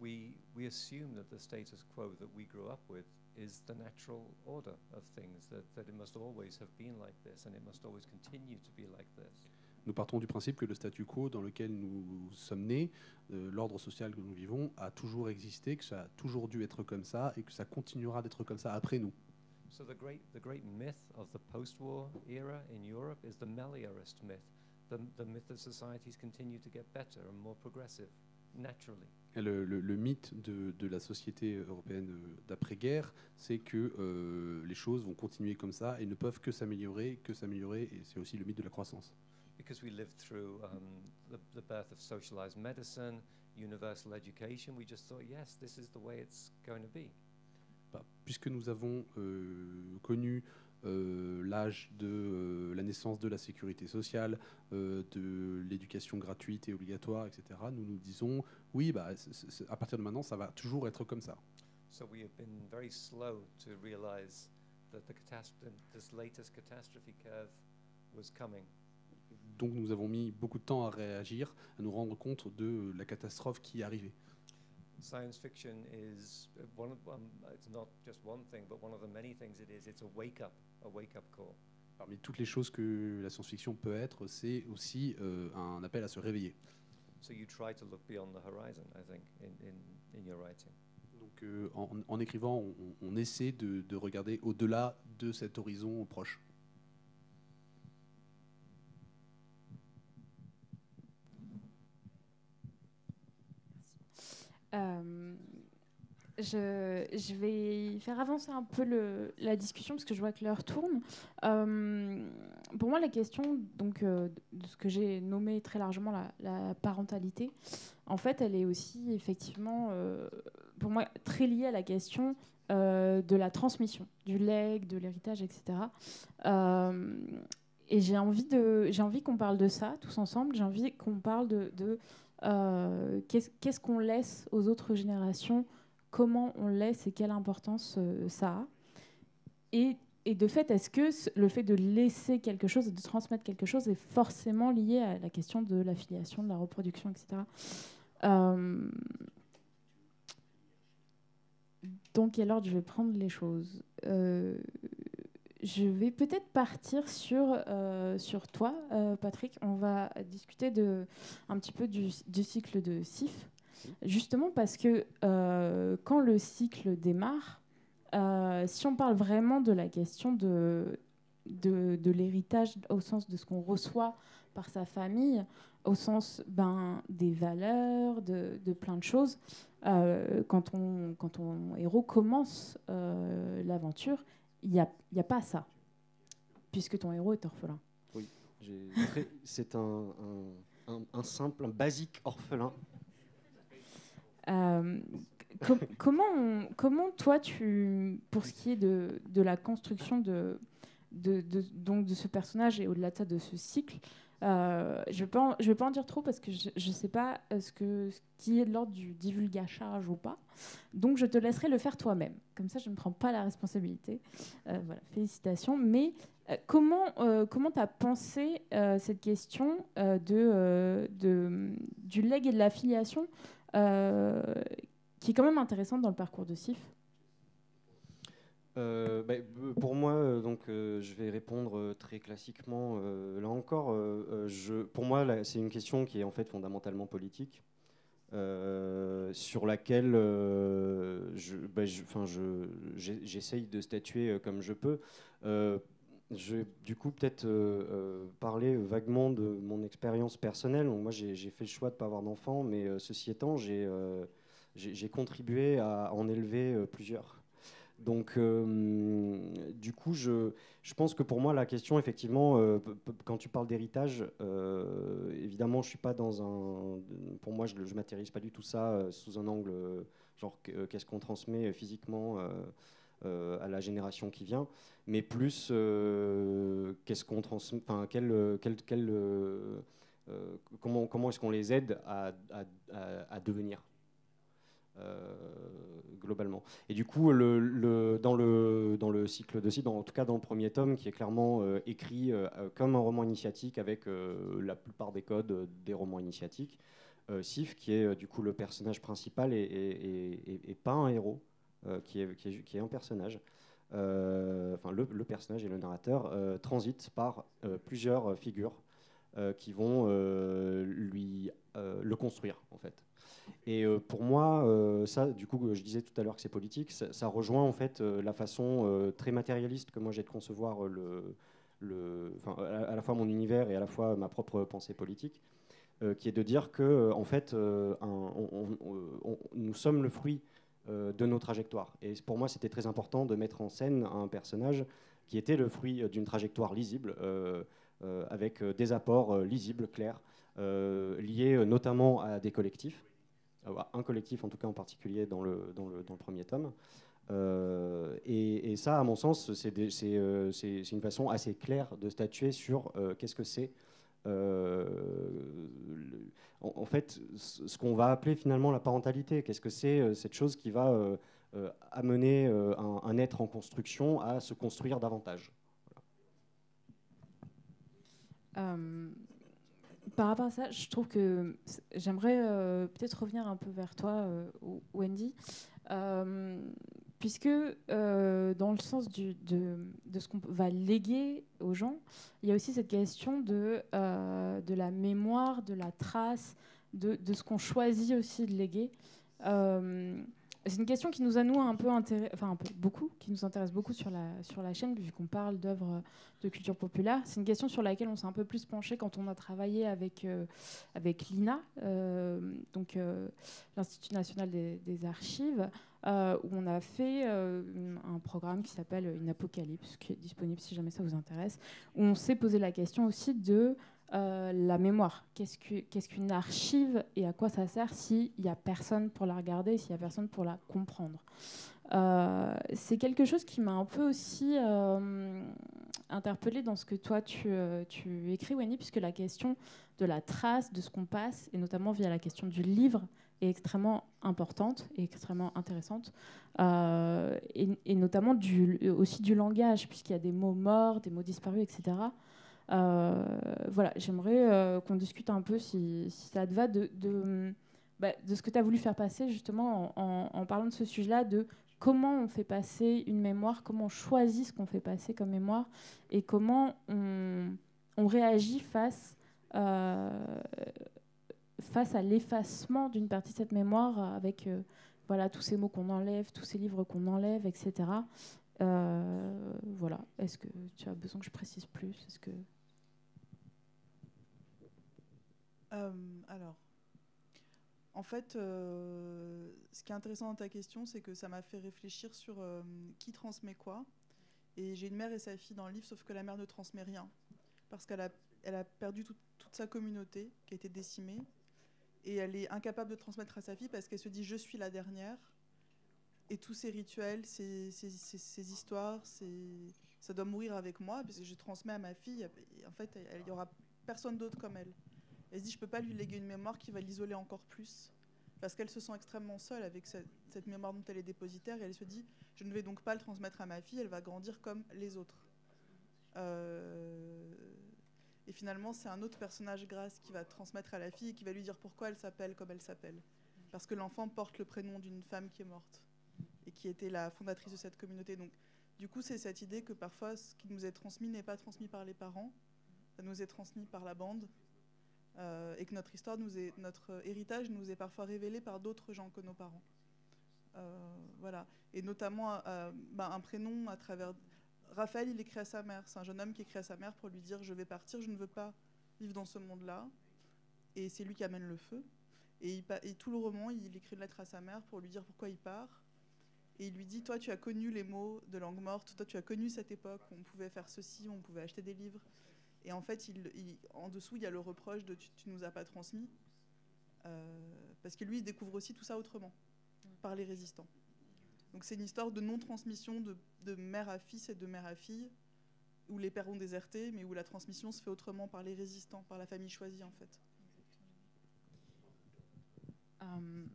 We, we assume that the status quo that we grew up with is the natural order of things, that, that it must always have been like this and it must always continue to be like this. Nous partons du principe que le statu quo dans lequel nous sommes nés, euh, l'ordre social que nous vivons, a toujours existé, que ça a toujours dû être comme ça et que ça continuera d'être comme ça après nous. So the great, the great myth of the post-war era in Europe is the Meliorist myth, the, the myth that societies continue to get better and more progressive naturally. Le, le- le mythe de, de la société européenne d'après-guerre, c'est que euh, les choses vont continuer comme ça et ne peuvent que s'améliorer, que s'améliorer, et c'est aussi le mythe de la croissance. Because we lived through um, the, the birth of socialized medicine, universal education, we just thought, yes, this is the way it's going to be. Bah, puisque nous avons euh, connu euh, l'âge de euh, la naissance de la sécurité sociale, euh, de l'éducation gratuite et obligatoire, etc., nous nous disons, oui, bah, à partir de maintenant, ça va toujours être comme ça. So we have been very slow to realize that the this latest catastrophe curve was coming. Donc nous avons mis beaucoup de temps à réagir, à nous rendre compte de la catastrophe qui arrivait. Science fiction is one of, um, it's not just one thing, but one of the many things it is. It's a wake up, a wake up call. Parmi toutes les choses que la science-fiction peut être, c'est aussi euh, un appel à se réveiller. So you try to look beyond the horizon, I think, in, in, in your writing. Donc euh, en, en écrivant, on, on essaie de, de regarder au-delà de cet horizon proche. Euh, je, vais faire avancer un peu la discussion parce que je vois que l'heure tourne. Euh, pour moi, la question donc, euh, de ce que j'ai nommé très largement la, parentalité, en fait, elle est aussi effectivement, pour moi, très liée à la question de la transmission, du legs, de l'héritage, etc. Et j'ai envie, envie qu'on parle de ça tous ensemble. J'ai envie qu'on parle de euh, qu'est-ce qu'on laisse aux autres générations, comment on laisse et quelle importance euh, ça a? Et, et de fait, est-ce que le fait de laisser quelque chose, de transmettre quelque chose, est forcément lié à la question de la filiation, de la reproduction, etc. Euh, dans quel ordre je vais prendre les choses Euh, je vais peut-être partir sur, euh, sur toi, euh, Patrick. On va discuter de, un petit peu du, cycle de SIF. Justement parce que euh, quand le cycle démarre, si on parle vraiment de la question de, de, l'héritage au sens de ce qu'on reçoit par sa famille, au sens ben, des valeurs, de, plein de choses, quand, on, quand ton héros commence l'aventure, il n'y a, y a pas ça, puisque ton héros est orphelin. Très- C'est un, un- un- un simple, un basique orphelin. Euh, com- comment, on- comment toi, tu, pour ce qui est de, de la construction de, de, de- donc de ce personnage et au-delà de ça, de ce cycle, euh, je ne vais, pas en- dire trop parce que je ne sais pas euh, ce, qui est de l'ordre du divulgachage ou pas. Donc je te laisserai le faire toi-même. Comme ça, je ne prends pas la responsabilité. Euh, félicitations. Mais comment comment tu as pensé cette question du leg et de l'affiliation qui est quand même intéressante dans le parcours de SIF? Euh, bah, euh, pour moi, euh, donc, je vais répondre très classiquement. là encore, pour moi, c'est une question qui est en fait fondamentalement politique. sur laquelle bah, j'essaye de statuer comme je peux. Je vais du coup peut-être parler vaguement de mon expérience personnelle. Moi, j'ai fait le choix de ne pas avoir d'enfant, mais ceci étant, j'ai contribué à en élever plusieurs. Donc, euh, du coup, je, je pense que pour moi, la question, effectivement, euh, quand tu parles d'héritage, euh, évidemment, je suis pas dans un. Pour moi, je ne matérialise pas du tout ça sous un angle genre qu- qu'est-ce qu'on transmet physiquement à la génération qui vient, mais plus qu'est-ce qu'on transmet. Enfin, quel, quel, quel, comment, comment est-ce qu'on les aide à, à- devenir globalement. Et du coup, le, dans, le, dans le cycle de site, en tout cas dans le premier tome, qui est clairement euh, écrit euh, euh, comme un roman initiatique avec euh, la plupart des codes euh, des romans initiatiques, euh, Sif, qui est euh, du coup le personnage principal et, pas un héros, euh, qui, est, qui, est, un personnage. euh, Enfin, le, le personnage et le narrateur euh, transitent par euh, plusieurs figures euh, qui vont euh, lui euh, le construire en fait. Et euh, pour moi, euh, ça, du coup, je disais tout à l'heure que c'est politique, ça, rejoint en fait euh, la façon très matérialiste que moi j'ai de concevoir à, la fois mon univers et à la fois ma propre pensée politique, qui est de dire que en fait, nous sommes le fruit de nos trajectoires. Et pour moi, c'était très important de mettre en scène un personnage qui était le fruit d'une trajectoire lisible, avec des apports lisibles, clairs, liés notamment à des collectifs un collectif en tout cas en particulier dans le, premier tome. Euh, et, ça, à mon sens, euh, c'est- une façon assez claire de statuer sur euh, qu'est-ce que c'est. en, fait, ce qu'on va appeler finalement la parentalité, qu'est-ce que c'est cette chose qui va amener un, être en construction à se construire davantage? Par rapport à ça, je trouve que j'aimerais euh, peut-être revenir un peu vers toi, Wendy, Euh, puisque euh, dans le sens de, ce qu'on va léguer aux gens, il y a aussi cette question de, la mémoire, de la trace, de ce qu'on choisit aussi de léguer. C'est une question qui nous a nous un peu enfin un peu beaucoup, qui nous intéresse beaucoup sur la sur la chaîne vu qu'on parle d'œuvres de culture populaire. C'est une question sur laquelle on s'est un peu plus penché quand on a travaillé avec euh, avec l'INA, euh, donc euh, l'Institut national des, archives, où on a fait un programme qui s'appelle Une apocalypse, qui est disponible si jamais ça vous intéresse, où on s'est posé la question aussi de euh, la mémoire. Qu'est-ce que- qu'est-ce qu'une archive et à quoi ça sert s'il n'y a personne pour la regarder, s'il n'y a personne pour la comprendre? Euh, C'est quelque chose qui m'a un peu aussi euh, interpellée dans ce que toi tu, euh, tu écris, Wendy, puisque la question de la trace, de ce qu'on passe, et notamment via la question du livre, est extrêmement importante et extrêmement intéressante, et, notamment aussi du langage, puisqu'il y a des mots morts, des mots disparus, etc. Euh, voilà, j'aimerais euh, qu'on discute un peu, si, ça te va, de, de, bah, de ce que tu as voulu faire passer justement en, parlant de ce sujet-là, de comment on fait passer une mémoire, comment on choisit ce qu'on fait passer comme mémoire et comment on, on réagit face, euh, face à l'effacement d'une partie de cette mémoire avec voilà, tous ces mots qu'on enlève, tous ces livres qu'on enlève, etc. Voilà. Est-ce que tu as besoin que je précise plus? Est-ce que Euh, alors, en fait, euh, ce qui est intéressant dans ta question, c'est que ça m'a fait réfléchir sur euh, qui transmet quoi. Et j'ai une mère et sa fille dans le livre, sauf que la mère ne transmet rien. Parce qu'elle a, perdu tout- toute sa communauté, qui a été décimée. Et elle est incapable de transmettre à sa fille parce qu'elle se dit Je suis la dernière. Et tous ces rituels, ces, histoires, ça doit mourir avec moi, parce que je transmets à ma fille. En fait, il n'y aura personne d'autre comme elle. Elle se dit, je peux pas lui léguer une mémoire qui va l'isoler encore plus. Parce qu'elle se sent extrêmement seule avec cette, mémoire dont elle est dépositaire. Et elle se dit, je ne vais donc pas le transmettre à ma fille, elle va grandir comme les autres. Euh, Et finalement, c'est un autre personnage, Grace, qui va transmettre à la fille et qui va lui dire pourquoi elle s'appelle comme elle s'appelle. Parce que l'enfant porte le prénom d'une femme qui est morte et qui était la fondatrice de cette communauté. Donc, du coup, c'est cette idée que parfois, ce qui nous est transmis n'est pas transmis par les parents, ça nous est transmis par la bande, euh, et que notre histoire, notre héritage nous est parfois révélé par d'autres gens que nos parents. Euh, voilà. Et notamment euh, bah, un prénom à travers. Raphaël, il écrit à sa mère. C'est un jeune homme qui écrit à sa mère pour lui dire Je vais partir, je ne veux pas vivre dans ce monde-là. Et c'est lui qui amène le feu. Et, tout le roman, il écrit une lettre à sa mère pour lui dire pourquoi il part. Et il lui dit Toi, tu as connu les mots de langue morte, toi, tu as connu cette époque où on pouvait faire ceci, on pouvait acheter des livres. Et en fait, en dessous, il y a le reproche de Tu, ne nous as pas transmis. Euh, parce que lui, il découvre aussi tout ça autrement, par les résistants. Donc c'est une histoire de non-transmission de, de, mère à fils et de mère à fille, où les pères ont déserté, mais où la transmission se fait autrement par les résistants, par la famille choisie en fait. Euh,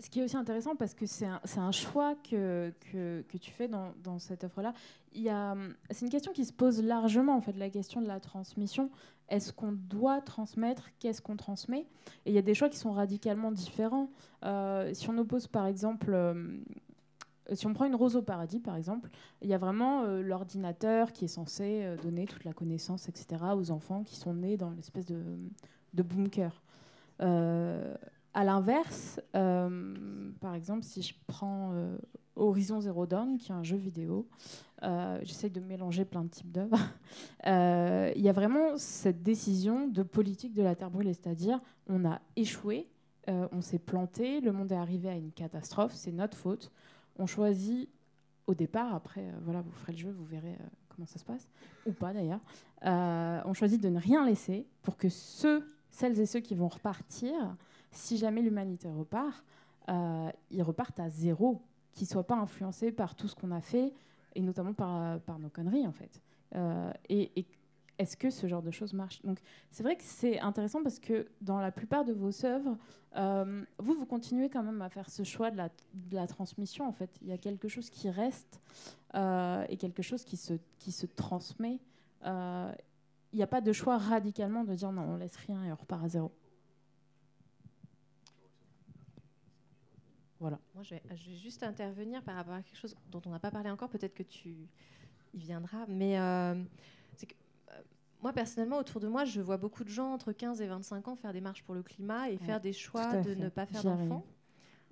ce qui est aussi intéressant parce que c'est un, choix que, tu fais dans, cette œuvre-là. C'est une question qui se pose largement, en fait, la question de la transmission. Est-ce qu'on doit transmettre? Qu'est-ce qu'on transmet? Et il y a des choix qui sont radicalement différents. Euh, si on oppose, par exemple, euh, si on prend une rose au paradis, par exemple, il y a vraiment euh, l'ordinateur qui est censé donner toute la connaissance, etc., aux enfants qui sont nés dans l'espèce de, de bunker. À l'inverse, euh, par exemple, si je prends euh, Horizon Zero Dawn, qui est un jeu vidéo, euh, j'essaye de mélanger plein de types d'œuvres, il y a vraiment cette décision de politique de la Terre brûlée, c'est-à-dire on a échoué, on s'est planté, le monde est arrivé à une catastrophe, c'est notre faute. On choisit au départ, après, voilà, vous ferez le jeu, vous verrez comment ça se passe, ou pas d'ailleurs, on choisit de ne rien laisser pour que ceux, celles et ceux qui vont repartir si jamais l'humanité repart, euh, ils repartent à zéro, qu'ils ne soient pas influencés par tout ce qu'on a fait, et notamment par, par nos conneries, en fait. Euh, et, est-ce que ce genre de choses marche? Donc, c'est vrai que c'est intéressant parce que dans la plupart de vos œuvres, euh, vous, vous continuez quand même à faire ce choix de la, de la transmission, en fait. Il y a quelque chose qui reste et quelque chose qui se, qui se transmet. Il n'y a pas de choix radicalement de dire non, on laisse rien et on repart à zéro. Voilà. Moi, je vais, juste intervenir par rapport à quelque chose dont on n'a pas parlé encore. Peut-être que tu y viendras. Mais euh, c'est que euh, moi, personnellement, autour de moi, je vois beaucoup de gens entre 15 et 25 ans faire des marches pour le climat et faire des choix de ne pas faire d'enfants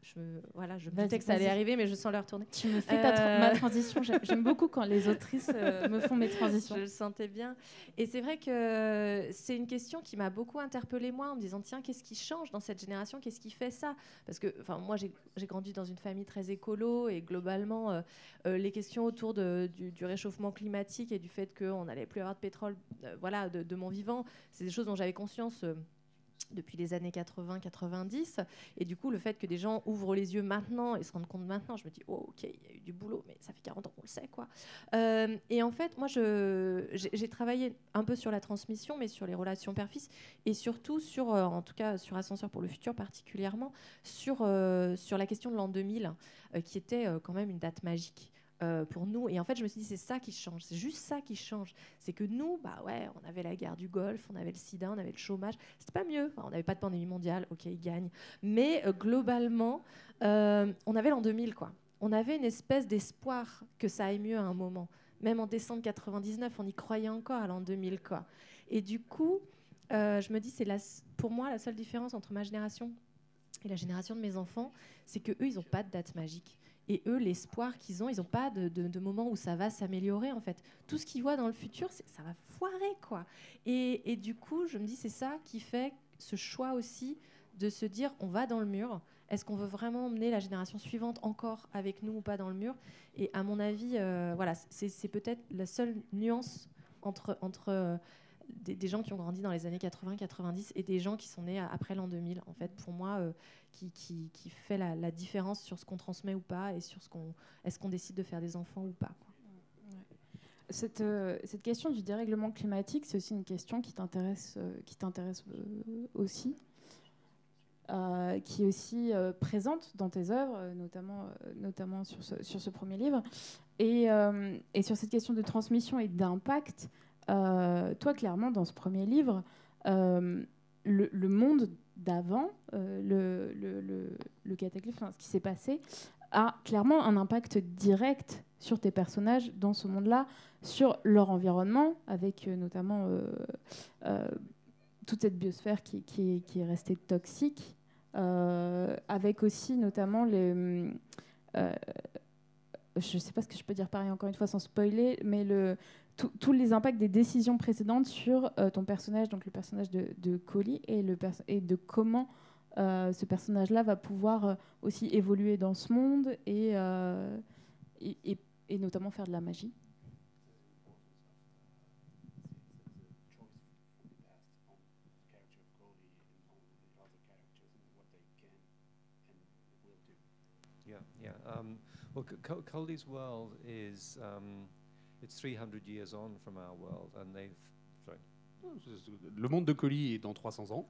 je, voilà, je me que ça allait arriver, mais je sens leur tourner. Tu me fais ta ma euh, transition. J'aime beaucoup quand les autrices euh, me font mes transitions. Je le sentais bien. Et c'est vrai que c'est une question qui m'a beaucoup interpellée, moi, en me disant tiens, qu'est-ce qui change dans cette génération? Qu'est-ce qui fait ça? Parce que moi, j'ai grandi dans une famille très écolo et globalement, euh, les questions autour de, du, réchauffement climatique et du fait qu'on n'allait plus avoir de pétrole voilà, de, de, mon vivant, c'est des choses dont j'avais conscience depuis les années 80-90. Et du coup, le fait que des gens ouvrent les yeux maintenant et se rendent compte maintenant, je me dis, oh, ok, il y a eu du boulot, mais ça fait 40 ans qu'on le sait, quoi. Euh, et en fait, moi, j'ai travaillé un peu sur la transmission, mais sur les relations père-fils, et surtout sur, euh, en tout cas, sur Ascenseur pour le futur particulièrement, sur, euh, sur la question de l'an 2000, qui était quand même une date magique. Euh, pour nous. Et en fait, je me suis dit, c'est ça qui change. C'est juste ça qui change. C'est que nous, bah ouais, on avait la guerre du Golfe, on avait le sida, on avait le chômage. C'était pas mieux. on n'avait pas de pandémie mondiale. Ok, ils gagnent. Mais euh, globalement, euh, on avait l'an 2000, quoi. On avait une espèce d'espoir que ça aille mieux à un moment. Même en décembre 99, on y croyait encore à l'an 2000, quoi. Et du coup, je me dis, c'est pour moi la seule différence entre ma génération et la génération de mes enfants, c'est que eux, ils n'ont pas de date magique. Et eux, l'espoir qu'ils ont, ils n'ont pas de, moment où ça va s'améliorer, en fait. Tout ce qu'ils voient dans le futur, ça va foirer, quoi. Et, du coup, je me dis, c'est ça qui fait ce choix aussi de se dire, on va dans le mur. Est-ce qu'on veut vraiment emmener la génération suivante encore avec nous ou pas dans le mur? Et à mon avis, euh, voilà, c'est peut-être la seule nuance entre, entre euh, des, gens qui ont grandi dans les années 80-90 et des gens qui sont nés après l'an 2000. En fait, pour moi, euh, qui, fait la, différence sur ce qu'on transmet ou pas et sur ce qu'on est-ce qu'on décide de faire des enfants ou pas. Cette, euh, cette, question du dérèglement climatique, c'est aussi une question qui t'intéresse, euh, qui t'intéresse euh, aussi, qui est aussi présente dans tes œuvres, notamment, notamment sur, ce, sur ce premier livre. Et, et, sur cette question de transmission et d'impact, toi, clairement, dans ce premier livre, le, le, monde d'avant, euh, le, le, cataclysme, ce qui s'est passé, a clairement un impact direct sur tes personnages dans ce monde-là, sur leur environnement, avec euh, notamment euh, toute cette biosphère qui, est restée toxique, euh, avec aussi notamment les... Euh, je ne sais pas ce que je peux dire pareil encore une fois sans spoiler, mais le, tous les impacts des décisions précédentes sur euh, ton personnage, donc le personnage de, de et, de comment euh, ce personnage-là va pouvoir euh, aussi évoluer dans ce monde et, et, notamment faire de la magie. Yeah, yeah. Um, well, Coldie's world is um, it's 300 years on from our world, and they've. Sorry. Le monde de Collie est dans 300 ans.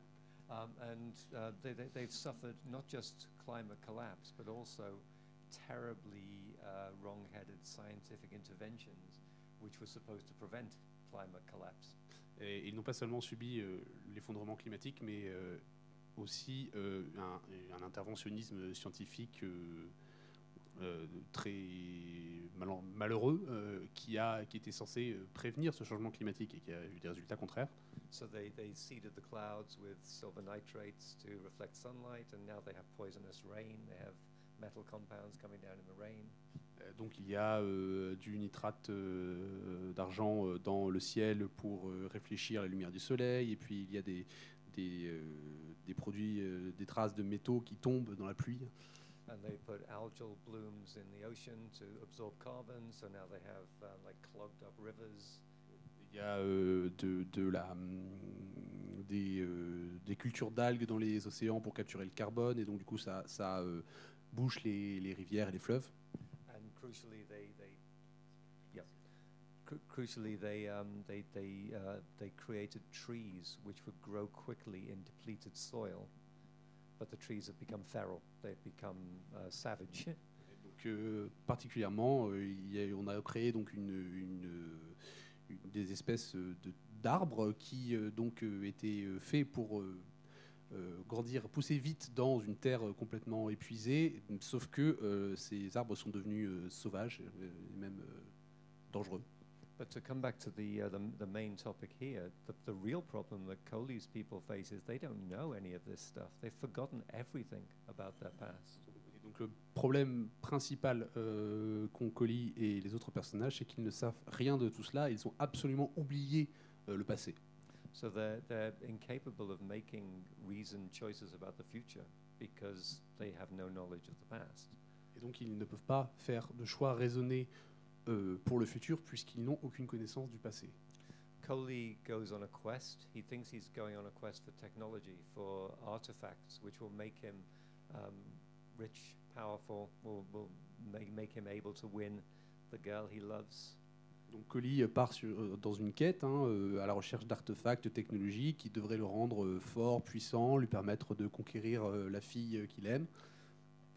Um, and uh, they, they, they've suffered not just climate collapse, but also terribly uh, wrong-headed scientific interventions, which were supposed to prevent climate collapse. Et ils n'ont pas seulement subi euh, l'effondrement climatique, mais euh, aussi euh, un, un, interventionnisme scientifique euh, très mal malheureux euh, qui, a, qui était censé euh, prévenir ce changement climatique et qui a eu des résultats contraires. So they, they seeded the clouds with silver nitrates to reflect sunlight, and now they have poisonous rain. They have metal compounds coming down in the rain. Donc il y a euh, du nitrate euh, d'argent euh, dans le ciel pour réfléchir la lumière du soleil, et puis il y a des, des, des produits, des traces de métaux qui tombent dans la pluie. And they put algal blooms in the ocean to absorb carbon. So now they have uh, like clogged up rivers. Il y a euh, de, de la, mm, des, euh, des cultures d'algues dans les océans pour capturer le carbone et donc du coup ça, ça euh, bouche les, les, rivières et les fleuves. And crucially, they, they yeah, Cru crucially they um, they they uh, they created trees which would grow quickly in depleted soil but the trees have become feral. They've become uh, savage. euh, particulièrement, euh, on a créé donc une des espèces d'arbres qui euh, donc euh, étaient euh, faits pour grandir, pousser vite dans une terre complètement épuisée, sauf que ces arbres sont devenus sauvages et même dangereux. But to come back to the, uh, the, the, main topic here, the, the real problem that Coley's people face is they don't know any of this stuff. They've forgotten everything about their past. Et donc le problème principal euh, qu'ont Coley et les autres personnages, c'est qu'ils ne savent rien de tout cela. Ils ont absolument oublié euh, le passé. So they're, they're incapable of making reasoned choices about the future because they have no knowledge of the past. Et donc ils ne peuvent pas faire de choix raisonnés euh, pour le futur puisqu'ils n'ont aucune connaissance du passé. Coley goes on a quest. He thinks he's going on a quest for technology, for artifacts, which will make him um, rich, powerful, will, will make, make him able to win the girl he loves. Donc Coley part sur, euh, dans une quête hein, euh, à la recherche d'artefacts technologiques qui devraient le rendre euh, fort, puissant, lui permettre de conquérir euh, la fille qu'il aime.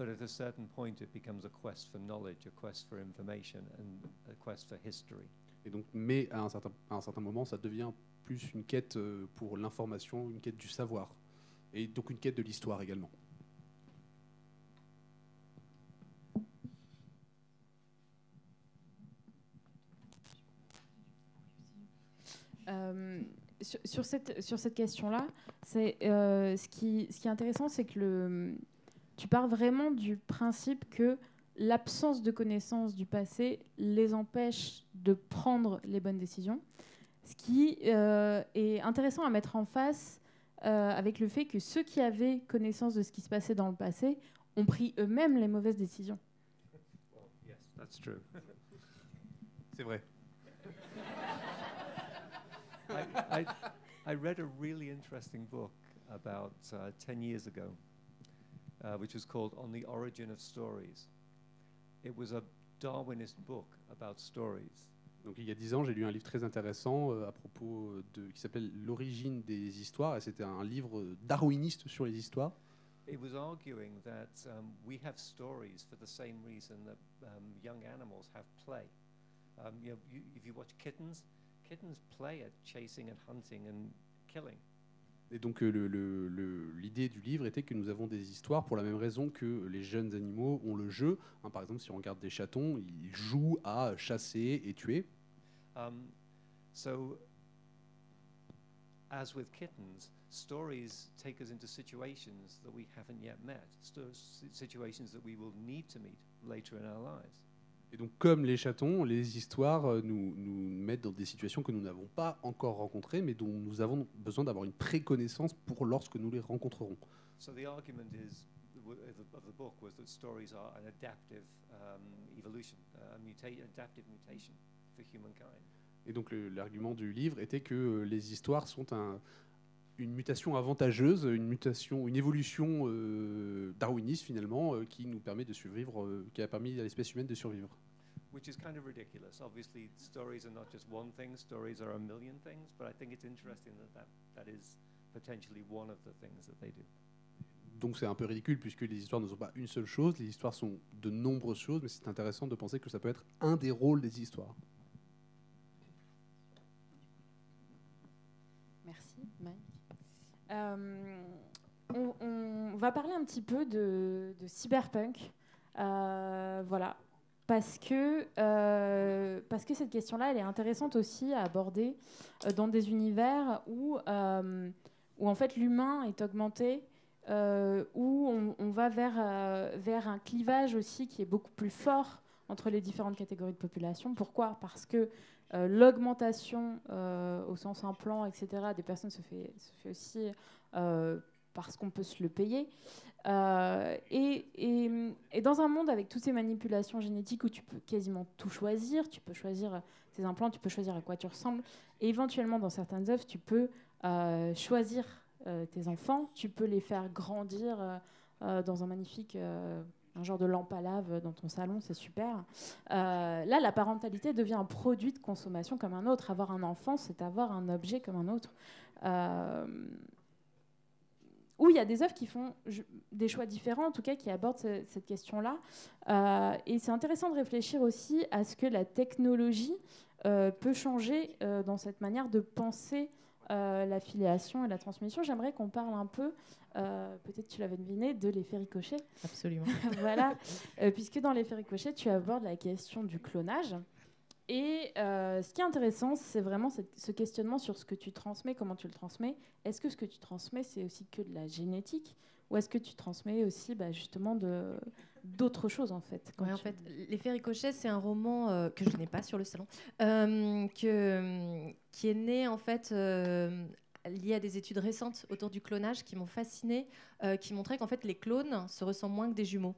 But at a certain point, it becomes a quest for knowledge, a quest for information, and a quest for history. Et donc, mais à un certain, à un certain moment, ça devient plus une quête euh, pour l'information, une quête du savoir, et donc une quête de l'histoire également. Euh, sur, sur, cette, sur cette question-là, euh, ce, qui, ce qui est intéressant, c'est que le, tu pars vraiment du principe que l'absence de connaissance du passé les empêche de prendre les bonnes décisions. Ce qui euh, est intéressant à mettre en face euh, avec le fait que ceux qui avaient connaissance de ce qui se passait dans le passé ont pris eux-mêmes les mauvaises décisions. Well, yes, that's true. C'est vrai. I, I, I read a really interesting book about uh, 10 years ago. Uh, which was called On the Origin of Stories. It was a Darwinist book about stories. Donc il y a dix ans, j'ai lu un livre très intéressant euh, à propos de qui s'appelle L'origine des histoires et c'était un livre darwiniste sur les histoires. It was arguing that um, we have stories for the same reason that um, young animals have play. Um, you know, you, if you watch kittens, kittens play at chasing and hunting and killing. Et donc l'idée le, le, du livre était que nous avons des histoires pour la même raison que les jeunes animaux ont le jeu. Hein, par exemple, si on regarde des chatons, ils jouent à chasser et tuer. Um, so as with kittens, stories take us into situations that we haven't yet met, situations that we will need to meet later in our lives. Et donc, comme les chatons, les histoires euh, nous, nous mettent dans des situations que nous n'avons pas encore rencontrées, mais dont nous avons besoin d'avoir une préconnaissance pour lorsque nous les rencontrerons. So the argument is w- of the- of the book was that stories are an adaptive um, evolution, a muta- adaptive mutation for humankind. Et donc, l'argument du livre était que euh, les histoires sont un- une mutation avantageuse, une mutation, une évolution euh, darwiniste finalement, euh, qui nous permet de survivre, euh, qui a permis à l'espèce humaine de survivre. Which is kind of ridiculous. Obviously, stories are not just one thing, stories are a million things, but I think it's interesting that that, that is potentially one of the things that they do. Donc c'est un peu ridicule puisque les histoires ne sont pas une seule chose, les histoires sont de nombreuses choses, mais c'est intéressant de penser que ça peut être un des rôles des histoires. Merci, Mike. Euh, on, on va parler un petit peu de, cyberpunk. Euh, voilà. Parce que, euh, parce que cette question-là, elle est intéressante aussi à aborder euh, dans des univers où, euh, où en fait l'humain est augmenté, euh, où on, va vers, euh, vers un clivage aussi qui est beaucoup plus fort entre les différentes catégories de population. Pourquoi? Parce que euh, l'augmentation euh, au sens implant, etc., des personnes se fait, se fait aussi euh, parce qu'on peut se le payer. Et, et- et dans un monde avec toutes ces manipulations génétiques où tu peux quasiment tout choisir, tu peux choisir tes implants, tu peux choisir à quoi tu ressembles, et éventuellement dans certaines œuvres, tu peux choisir tes enfants, tu peux les faire grandir dans un magnifique... un genre de lampe à lave dans ton salon, c'est super. Euh, là, la parentalité devient un produit de consommation comme un autre. Avoir un enfant, c'est avoir un objet comme un autre. Euh, où il y a des œuvres qui font des choix différents, en tout cas qui abordent ce- cette question-là. Euh, et c'est intéressant de réfléchir aussi à ce que la technologie euh, peut changer dans cette manière de penser euh, la filiation et la transmission. J'aimerais qu'on parle un peu, euh, peut-être tu l'avais deviné, de l'effet ricochet. Absolument. voilà, Euh, puisque dans l'effet ricochet, tu abordes la question du clonage. Et ce qui est intéressant, c'est vraiment cette- ce questionnement sur ce que tu transmets, comment tu le transmets. Est-ce que ce que tu transmets, c'est aussi que de la génétique? Ou est-ce que tu transmets aussi bah, justement de- d'autres choses, en fait Ouais, en fait, L'effet ricochet, c'est un roman euh, que je n'ai pas sur le salon, euh, que, qui est né en fait euh, lié à des études récentes autour du clonage qui m'ont fasciné, qui montraient qu'en fait les clones se ressemblent moins que des jumeaux.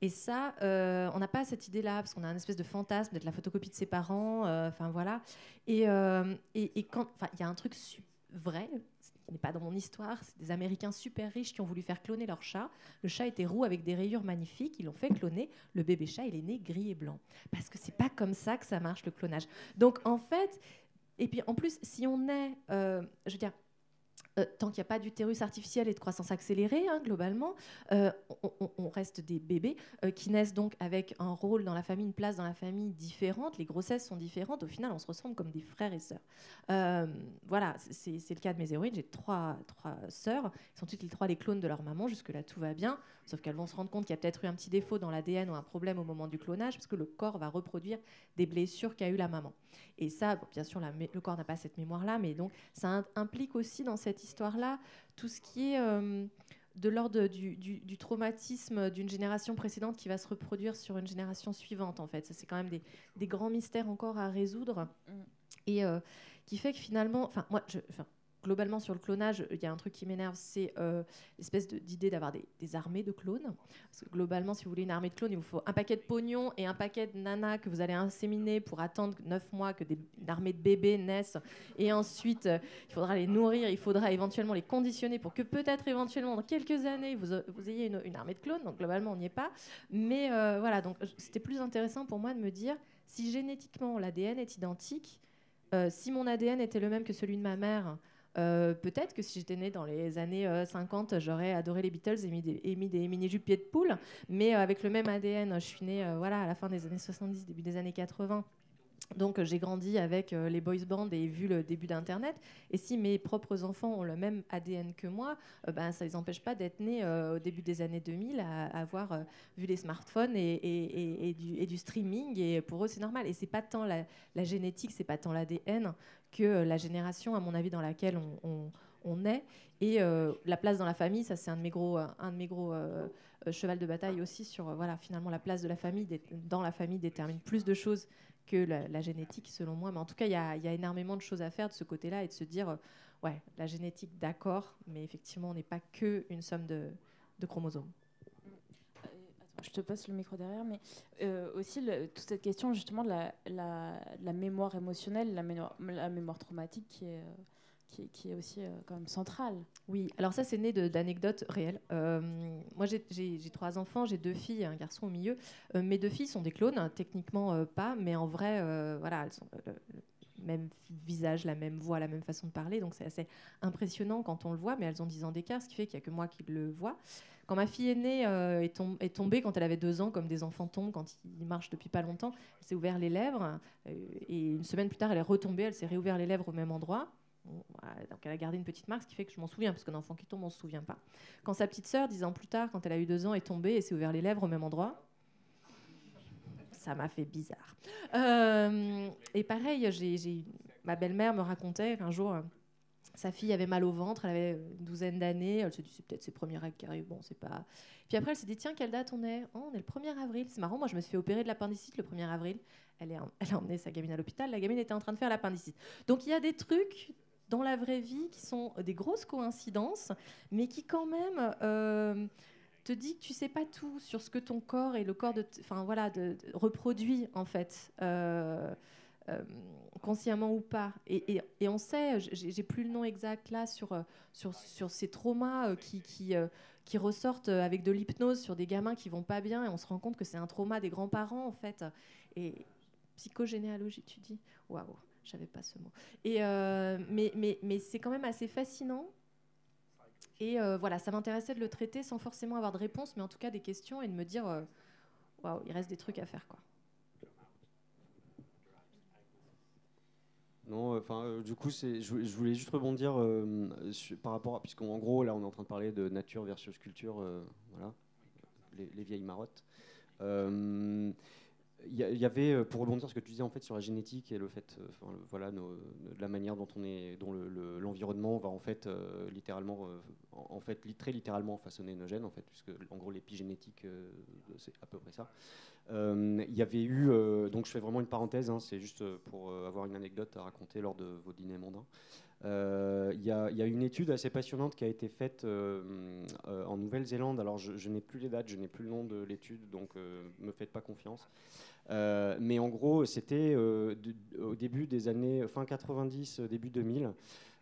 Et ça, euh, on n'a pas cette idée-là, parce qu'on a un espèce de fantasme d'être la photocopie de ses parents, euh, enfin voilà. Et, euh, et, et quand, enfin, il y a un truc vrai, qui n'est pas dans mon histoire, c'est des Américains super riches qui ont voulu faire cloner leur chat. Le chat était roux avec des rayures magnifiques, ils l'ont fait cloner. Le bébé chat, il est né gris et blanc. Parce que c'est pas comme ça que ça marche le clonage. Donc en fait, et puis en plus, si on est, euh, je veux dire, euh, tant qu'il n'y a pas d'utérus artificiel et de croissance accélérée, hein, globalement, euh, on, reste des bébés euh, qui naissent donc avec un rôle dans la famille, une place dans la famille différente. Les grossesses sont différentes. Au final, on se ressemble comme des frères et sœurs. Voilà, c'est le cas de mes héroïnes. J'ai trois, sœurs. Ils sont toutes les trois les clones de leur maman. Jusque-là, tout va bien. Sauf qu'elles vont se rendre compte qu'il y a peut-être eu un petit défaut dans l'ADN ou un problème au moment du clonage, parce que le corps va reproduire des blessures qu'a eu la maman. Et ça, bien sûr, le corps n'a pas cette mémoire-là, mais donc ça implique aussi dans cette histoire-là tout ce qui est euh, de l'ordre du, du- du traumatisme d'une génération précédente qui va se reproduire sur une génération suivante, en fait. Ça, c'est quand même des, des grands mystères encore à résoudre. Mm. Et euh, qui fait que finalement, enfin, moi, je, globalement, sur le clonage, il y a un truc qui m'énerve, c'est euh, l'espèce d'idée d'avoir des, armées de clones. Parce que globalement, si vous voulez une armée de clones, il vous faut un paquet de pognon et un paquet de nanas que vous allez inséminer pour attendre 9 mois que des, une armée de bébés naissent. Et ensuite, euh, il faudra les nourrir, il faudra éventuellement les conditionner pour que peut-être éventuellement dans quelques années, vous, vous ayez une, armée de clones. Donc globalement, on n'y est pas. Mais euh, voilà, donc c'était plus intéressant pour moi de me dire, si génétiquement l'ADN est identique, euh, si mon ADN était le même que celui de ma mère, euh, peut-être que si j'étais née dans les années euh, 50, j'aurais adoré les Beatles et mis des, et mis des mini-jupes pieds de poule. Mais euh, avec le même ADN, je suis née euh, voilà, à la fin des années 70, début des années 80. Donc j'ai grandi avec euh, les boys bands et vu le début d'Internet. Et si mes propres enfants ont le même ADN que moi, euh, ben, ça ne les empêche pas d'être nés euh, au début des années 2000, à, avoir euh, vu les smartphones et, du, streaming. Et pour eux, c'est normal. Et c'est pas tant la, la génétique, c'est pas tant l'ADN que euh, la génération, à mon avis, dans laquelle on, on- est. Et euh, la place dans la famille, ça c'est un de mes gros, euh, un de mes gros euh, euh, cheval de bataille aussi sur euh, voilà finalement la place de la famille dans la famille détermine plus de choses que la, génétique, selon moi. Mais en tout cas, il y, a énormément de choses à faire de ce côté-là et de se dire, euh, ouais, la génétique, d'accord, mais effectivement, on n'est pas que une somme de, chromosomes. Euh, je te passe le micro derrière, mais euh, aussi toute cette question justement de la, mémoire émotionnelle, la mémoire, la mémoire traumatique qui est, qui, est- aussi euh, quand même centrale. Oui, alors ça, c'est né d'anecdotes réelles. Euh, moi, j'ai- trois enfants, j'ai deux filles et un garçon au milieu. Euh, mes deux filles sont des clones, hein, techniquement pas, mais en vrai, voilà, elles ont le, même visage, la même voix, la même façon de parler. Donc, c'est assez impressionnant quand on le voit, mais elles ont 10 ans d'écart, ce qui fait qu'il n'y a que moi qui le vois. Quand ma fille aînée est, est tombée quand elle avait deux ans, comme des enfants tombent quand ils marchent depuis pas longtemps, elle s'est ouvert les lèvres et une semaine plus tard, elle est retombée, elle s'est réouvert les lèvres au même endroit. Donc elle a gardé une petite marque, ce qui fait que je m'en souviens, parce qu'un enfant qui tombe, on se souvient pas. Quand sa petite sœur, dix ans plus tard, quand elle a eu deux ans, est tombée et s'est ouvert les lèvres au même endroit, ça m'a fait bizarre. Euh, et pareil, j'ai- ma belle-mère me racontait qu'un jour, euh, sa fille avait mal au ventre, elle avait une douzaine d'années, elle s'est dit c'est peut-être ses premières règles qui arrivent, bon c'est pas... Puis après elle s'est dit tiens quelle date on est? Oh, On est le 1er avril, c'est marrant, moi je me suis fait opérer de l'appendicite le 1er avril. Elle, est, elle a emmené sa gamine à l'hôpital, la gamine était en train de faire l'appendicite. Donc il y a des trucs dans la vraie vie qui sont des grosses coïncidences, mais qui quand même euh, te dit que tu sais pas tout sur ce que ton corps et le corps de, enfin voilà, reproduit en fait. Euh, euh, consciemment ou pas. Et, on sait, j'ai plus le nom exact là, sur, euh, sur, sur ces traumas euh, qui, qui, euh, qui ressortent euh, avec de l'hypnose sur des gamins qui vont pas bien et on se rend compte que c'est un trauma des grands-parents en fait. Et psychogénéalogie, tu dis? Waouh, je savais pas ce mot. Euh, mais c'est quand même assez fascinant. Et euh, voilà, ça m'intéressait de le traiter sans forcément avoir de réponse, mais en tout cas des questions et de me dire euh, Waouh, il reste des trucs à faire quoi. Non, enfin, du coup, je, voulais- juste rebondir par rapport à, puisqu'en gros, là, on est en train de parler de nature versus culture, voilà, les vieilles marottes. Il y, avait, euh, pour rebondir sur ce que tu disais en fait sur la génétique et le fait, euh, voilà, la manière dont on est, dont le- le- l'environnement va en fait euh, littéralement, en, fait, très littéralement façonner nos gènes en fait, puisque en gros l'épigénétique, c'est à peu près ça. Il y avait eu, donc je fais vraiment une parenthèse, hein, c'est juste pour avoir une anecdote à raconter lors de vos dîners mondains. Il y, y a une étude assez passionnante qui a été faite en Nouvelle-Zélande. Alors je, n'ai plus les dates, je n'ai plus le nom de l'étude, donc euh, me faites pas confiance. Euh, mais en gros, c'était euh, au début des années fin 90, début 2000.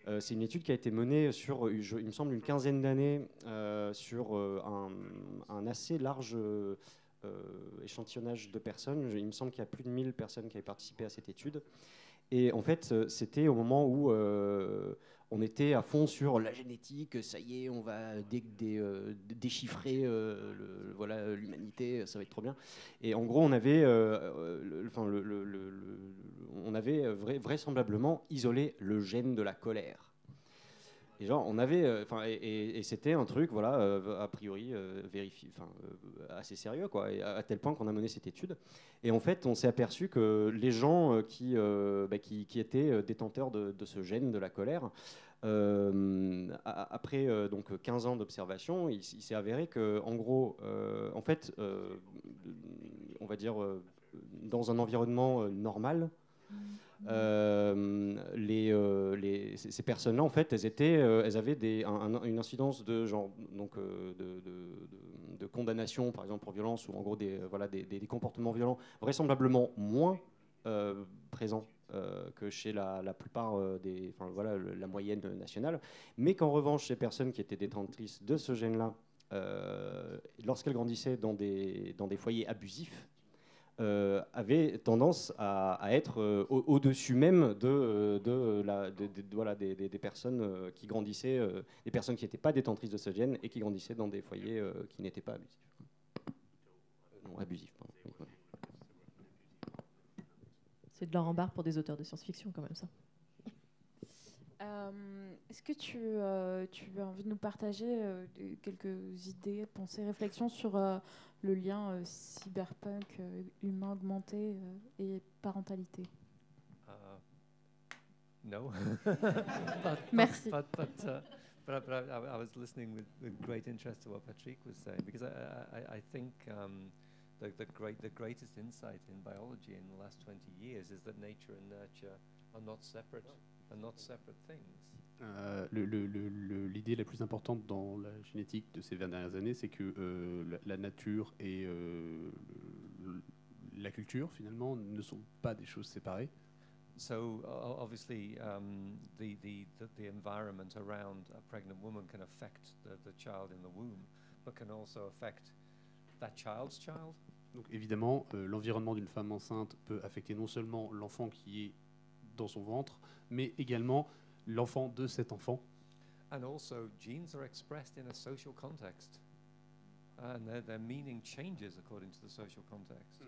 Euh, c'est une étude qui a été menée sur, il me semble, une quinzaine d'années sur un, assez large échantillonnage de personnes. Il me semble qu'il y a plus de 1000 personnes qui avaient participé à cette étude. Et en fait, c'était au moment où on était à fond sur la génétique, ça y est, on va euh, déchiffrer euh, voilà l'humanité, ça va être trop bien. Et en gros, on avait, euh, on avait vra- vraisemblablement isolé le gène de la colère. Et genre, on avait, euh, enfin, et, c'était un truc, voilà, euh, a priori euh, vérifié, enfin, assez sérieux, quoi, à, tel point qu'on a mené cette étude. Et en fait, on s'est aperçu que les gens qui, bah, qui, qui étaient détenteurs de, ce gène de la colère, après donc 15 ans d'observation, il, s'est avéré que, en gros, en fait, on va dire, dans un environnement normal, euh, euh, ces personnes-là, en fait, elles, euh, avaient une incidence de, condamnation, par exemple, pour violence, ou en gros des, comportements violents vraisemblablement moins présents que chez la, plupart des, voilà, la moyenne nationale. Mais qu'en revanche, ces personnes qui étaient détentrices de ce gène-là, lorsqu'elles grandissaient dans des foyers abusifs, euh, avaient tendance à, être euh, au- au-dessus même de, euh, la, de- des, des- personnes euh, qui grandissaient, des personnes qui n'étaient pas détentrices de ce gène et qui grandissaient dans des foyers qui n'étaient pas abusifs. Non, abusifs. C'est de l'or en barre pour des auteurs de science-fiction, quand même, ça. Euh, Est-ce que tu, euh, tu as envie de nous partager euh, quelques idées, pensées, réflexions sur euh, le lien euh, cyberpunk, euh, humain augmenté et parentalité? Uh, no. but, Merci. But, but, uh, but, I- but I, I- was listening with, with great interest to what Patrick was saying because I, I, I- think um, the, the, great, the greatest insight in biology in the last 20 years is that nature and nurture are not separate, are not separate things. Euh, L'idée la plus importante dans la génétique de ces 20 dernières années, c'est que euh, la, la nature et euh, le- la culture, finalement, ne sont pas des choses séparées. So o- obviously, um, the, the, the, the environment around a pregnant woman can affect the, the child in the womb, but can also affect that child's child. Donc évidemment, l'environnement d'une femme enceinte peut affecter non seulement l'enfant qui est dans son ventre, mais également l'enfant de cet enfant. And also, genes are expressed in a social context, and their, their meaning changes according to the social context.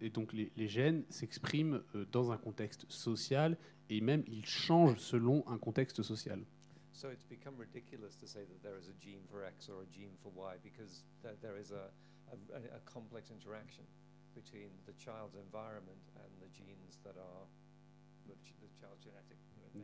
Et donc les, les gènes s'expriment euh, dans un contexte social et même ils changent selon un contexte social. So it's become ridiculous to say that there is a gene for X or a gene for Y because there, there is a, a, a- a complex interaction between the child's environment and the genes that are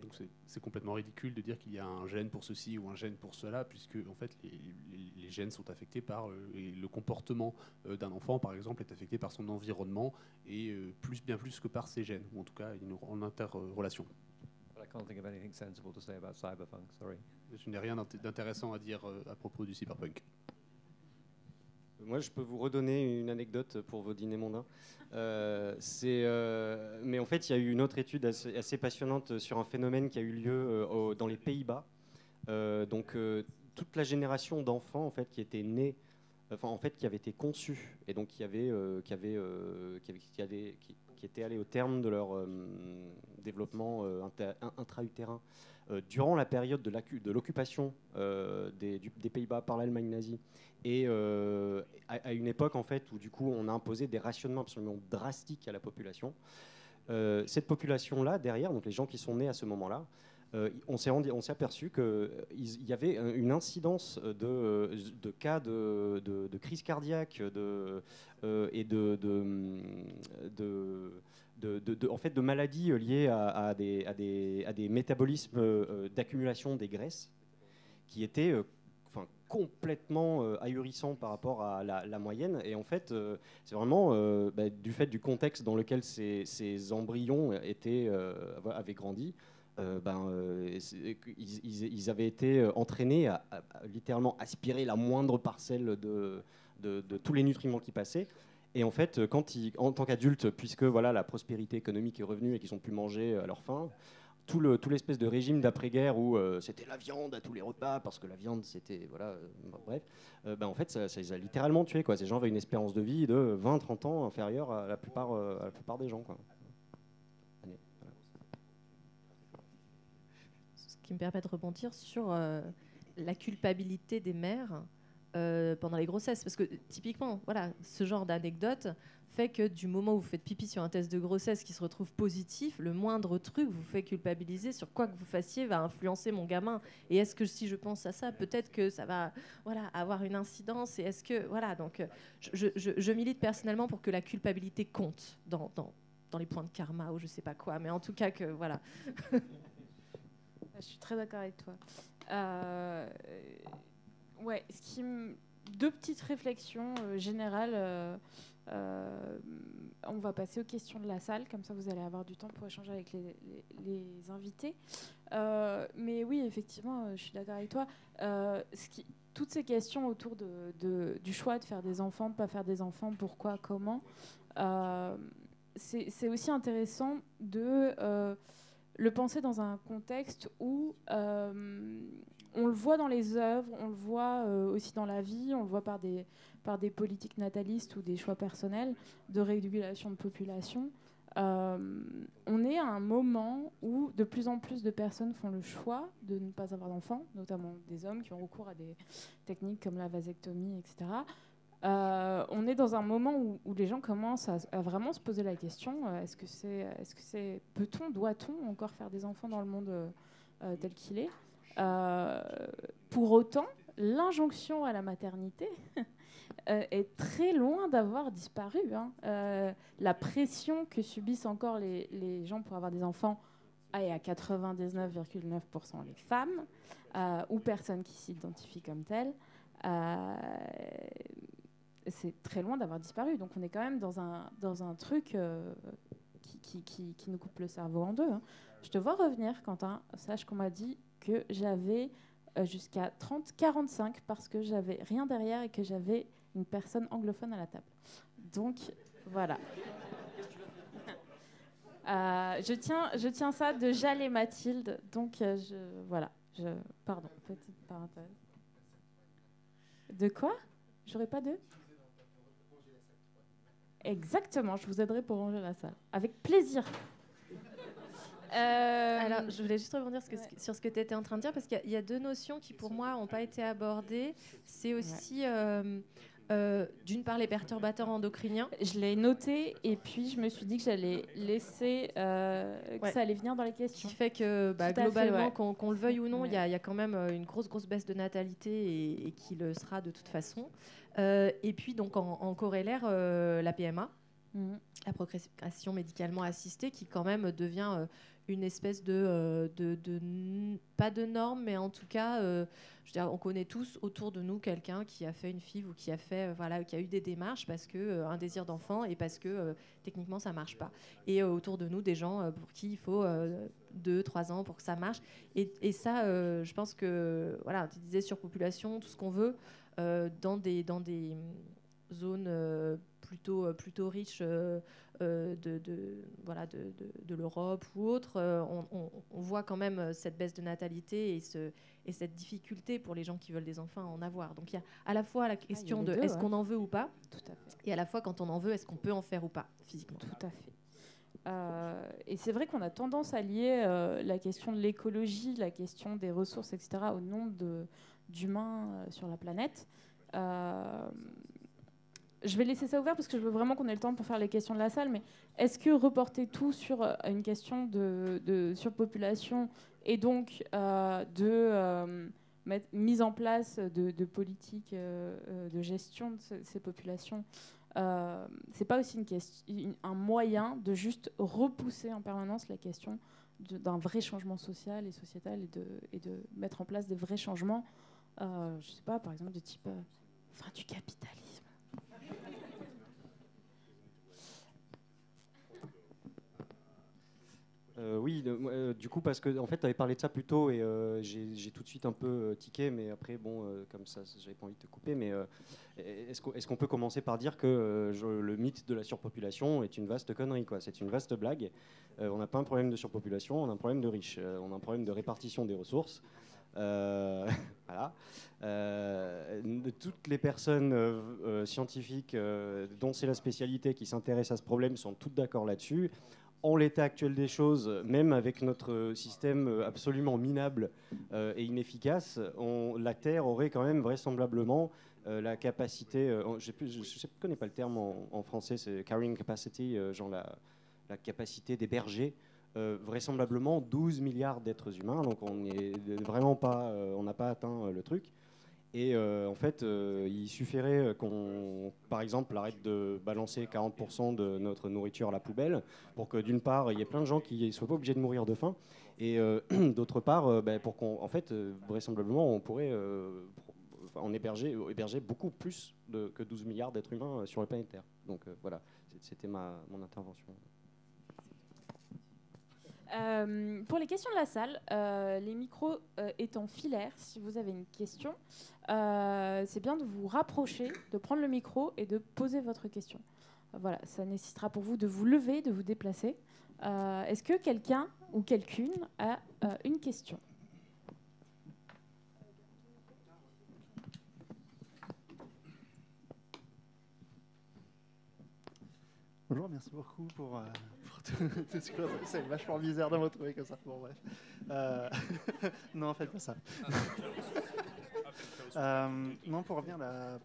Donc c'est- complètement ridicule de dire qu'il y a un gène pour ceci ou un gène pour cela, puisque en fait les, les- les gènes sont affectés par euh, le comportement euh, d'un enfant, par exemple, est affecté par son environnement et euh, plus bien plus que par ses gènes, ou en tout cas une- en interrelation. But I can't think of anything sensible to say about cyberpunk. Sorry. Je n'ai rien d'int- d'intéressant à dire à propos du cyberpunk. Moi, je peux vous redonner une anecdote pour vos dîners mondains. Euh, euh, mais en fait, il y a eu une autre étude assez, passionnante sur un phénomène qui a eu lieu euh, dans les Pays-Bas. Euh, donc, toute la génération d'enfants en fait qui étaient nés, enfin en fait qui avaient été conçus et donc qui avaient, qui avaient, euh, qui, avaient- qui qui- qui étaient allés au terme de leur développement intra-utérin durant la période de l'occupation euh, des, Pays-Bas par l'Allemagne nazie et euh, à, une époque en fait où du coup on a imposé des rationnements absolument drastiques à la population. Euh, cette population-là derrière, donc les gens qui sont nés à ce moment-là, euh, on s'est aperçu qu'il y avait euh, une incidence de, cas de, de- de crise cardiaque euh, et de, de, en fait, de maladies liées à, des, métabolismes euh, d'accumulation des graisses qui étaient euh, enfin, complètement euh, ahurissants par rapport à la, moyenne. Et en fait, euh, c'est vraiment euh, bah, du fait du contexte dans lequel ces, embryons euh, avaient grandi. euh, ben, euh, ils, avaient été euh, entraînés à, littéralement aspirer la moindre parcelle de tous les nutriments qui passaient. Et en fait, quand ils, en tant qu'adultes, puisque voilà, la prospérité économique est revenue et qu'ils ont pu manger à leur faim, tout le tout l'espèce de régime d'après-guerre où euh, c'était la viande à tous les repas parce que la viande c'était voilà euh, bref euh, ben, en fait ça, ça les a littéralement tués quoi. Ces gens avaient une espérance de vie de 20-30 ans inférieure à la plupart à la plupart des gens quoi. Ce qui me permet de rebondir sur la culpabilité des mères euh, pendant les grossesses. Parce que typiquement, voilà, ce genre d'anecdote fait que du moment où vous faites pipi sur un test de grossesse qui se retrouve positif, le moindre truc vous fait culpabiliser sur quoi que vous fassiez va influencer mon gamin. Et est-ce que si je pense à ça, peut-être que ça va voilà, avoir une incidence Et est-ce que. Voilà, donc euh, je, milite personnellement pour que la culpabilité compte dans, dans, dans les points de karma ou je sais pas quoi. Mais en tout cas, que voilà. Je suis très d'accord avec toi. Euh, ouais, deux petites réflexions euh, générales. euh, euh, on va passer aux questions de la salle, comme ça vous allez avoir du temps pour échanger avec les, invités. Mais oui, effectivement, je suis d'accord avec toi. Toutes ces questions autour de, du choix de faire des enfants, de pas faire des enfants, pourquoi, comment, c'est aussi intéressant de le penser dans un contexte où on le voit dans les œuvres, on le voit euh, aussi dans la vie, on le voit par des, par des politiques natalistes ou des choix personnels de régulation de population. Euh, on est à un moment où de plus en plus de personnes font le choix de ne pas avoir d'enfants, notamment des hommes qui ont recours à des techniques comme la vasectomie, etc., Euh, on est dans un moment où, les gens commencent à, vraiment se poser la question est-ce que c'est, est-ce que c'est, peut-on, doit-on encore faire des enfants dans le monde tel qu'il est? Pour autant, l'injonction à la maternité euh, est très loin d'avoir disparu. hein. Euh, la pression que subissent encore les, gens pour avoir des enfants est à 99,9% les femmes euh, ou personnes qui s'identifient comme telles. Euh, c'est très loin d'avoir disparu. Donc on est quand même dans un, dans un truc euh, qui, qui, qui- qui nous coupe le cerveau en deux. hein. Je te vois revenir, Quentin. Sache qu'on m'a dit que j'avais euh, jusqu'à 30-45 parce que j'avais rien derrière et que j'avais une personne anglophone à la table. Donc voilà. Euh, je, tiens, je tiens ça de Jal et Mathilde. Donc euh, je, voilà. Pardon, petite parenthèse. De quoi? J'aurais pas de? Exactement, je vous aiderai pour ranger la salle. Avec plaisir. Euh, Alors, je voulais juste rebondir sur ce que- Ouais. sur ce que tu étais en train de dire, parce qu'il y a- il y, a deux notions qui, pour moi, n'ont pas été abordées. C'est aussi, euh, euh, d'une part, les perturbateurs endocriniens. je l'ai noté et puis je me suis dit que j'allais laisser, euh, que Ouais. ça allait venir dans les qui questions. fait que bah, globalement, ouais. qu'on le veuille ou non, il y, Ouais. a- il y a quand même une grosse, grosse baisse de natalité et, et qui le sera de toute façon. Euh, et puis, donc, en, en corollaire, euh, la PMA, Mhm. la procréation médicalement assistée, qui quand même devient euh, une espèce de, euh, pas de norme, mais en tout cas, euh, je on connaît tous autour de nous quelqu'un qui a fait une FIV ou qui a fait, euh, voilà, qui a eu des démarches parce que un désir d'enfant et parce que techniquement ça marche pas. Et autour de nous des gens pour qui il faut euh, deux, trois ans pour que ça marche. Et, et ça, je pense que voilà, tu disais surpopulation, tout ce qu'on veut dans des dans des hum, zones plutôt plutôt riches de, de- voilà de, de- l'Europe ou autre, euh, on, on- on voit quand même euh, cette baisse de natalité et ce et cette difficulté pour les gens qui veulent des enfants à en avoir. Donc il y a à la fois la question les de est-ce qu'on en veut ou pas, Tout à fait. et à la fois quand on en veut, est-ce qu'on peut en faire ou pas physiquement. Tout à fait. Euh, et c'est vrai qu'on a tendance à lier euh, la question de l'écologie, la question des ressources, etc., au nombre d'humains euh, sur la planète. Je vais laisser ça ouvert parce que je veux vraiment qu'on ait le temps pour faire les questions de la salle. Mais est-ce que reporter tout sur euh, une question de, surpopulation et donc euh, de euh, mise en place de, politiques de gestion de ce- ces populations c'est pas aussi un moyen de juste repousser en permanence la question d'un vrai changement social et sociétal et de, et de mettre en place des vrais changements, je sais pas, par exemple de type fin du capitalisme. Euh, oui, euh, du coup, parce que en fait, tu avais parlé de ça plus tôt et euh, j'ai tout de suite un peu tiqué, mais après, bon, comme ça, j'avais pas envie de te couper, mais est-ce qu'on peut commencer par dire que le mythe de la surpopulation est une vaste connerie, quoi? C'est une vaste blague. On n'a pas un problème de surpopulation, on a un problème de riches, on a un problème de répartition des ressources. Voilà. Toutes les personnes scientifiques dont c'est la spécialité qui s'intéressent à ce problème sont toutes d'accord là-dessus en l'état actuel des choses, même avec notre système absolument minable euh, et inefficace, la Terre aurait quand même vraisemblablement euh, la capacité, euh, ne connais pas le terme en, français, c'est carrying capacity, genre la, capacité d'héberger vraisemblablement 12 milliards d'êtres humains, donc on n'est vraiment pas, on n'a pas atteint le truc. Et euh, en fait, euh, il suffirait qu'on, par exemple, arrête de balancer 40% de notre nourriture à la poubelle pour que d'une part, il y ait plein de gens qui ne soient pas obligés de mourir de faim, et euh, d'autre part, ben, pour qu'on, en fait, vraisemblablement, on pourrait en héberger, héberger beaucoup plus que 12 milliards d'êtres humains sur la planète Terre. Donc voilà, c'était ma, mon intervention. Euh, pour les questions de la salle, euh, les micros euh, étant filaires, si vous avez une question, c'est bien de vous rapprocher, de prendre le micro et de poser votre question. Voilà, ça nécessitera pour vous de vous lever, de vous déplacer. Est-ce que quelqu'un ou quelqu'une a une question? Bonjour, merci beaucoup pour, euh, C'est vachement bizarre de me retrouver comme ça. Bon, bref. Euh, non, faites pas ça. Euh, non, pour revenir à la,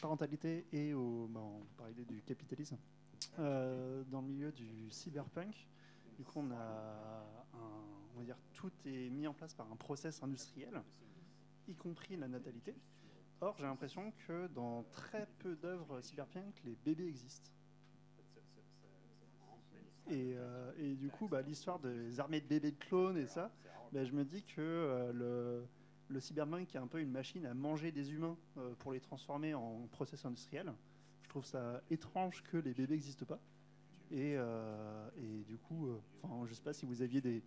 parentalité et au, bah, on parlait du capitalisme. Euh, dans le milieu du cyberpunk, du coup, on a, un, on va dire, tout est mis en place par un process industriel, y compris la natalité. Or, j'ai l'impression que dans très peu d'œuvres cyberpunk, les bébés existent. Et, euh, et du coup, bah, l'histoire des armées de bébés de clones et ça, bah, je me dis que euh, le, le cyberpunk est un peu une machine à manger des humains euh, pour les transformer en process industriel. Je trouve ça étrange que les bébés n'existent pas. Et, du coup, je ne sais pas si vous aviez des,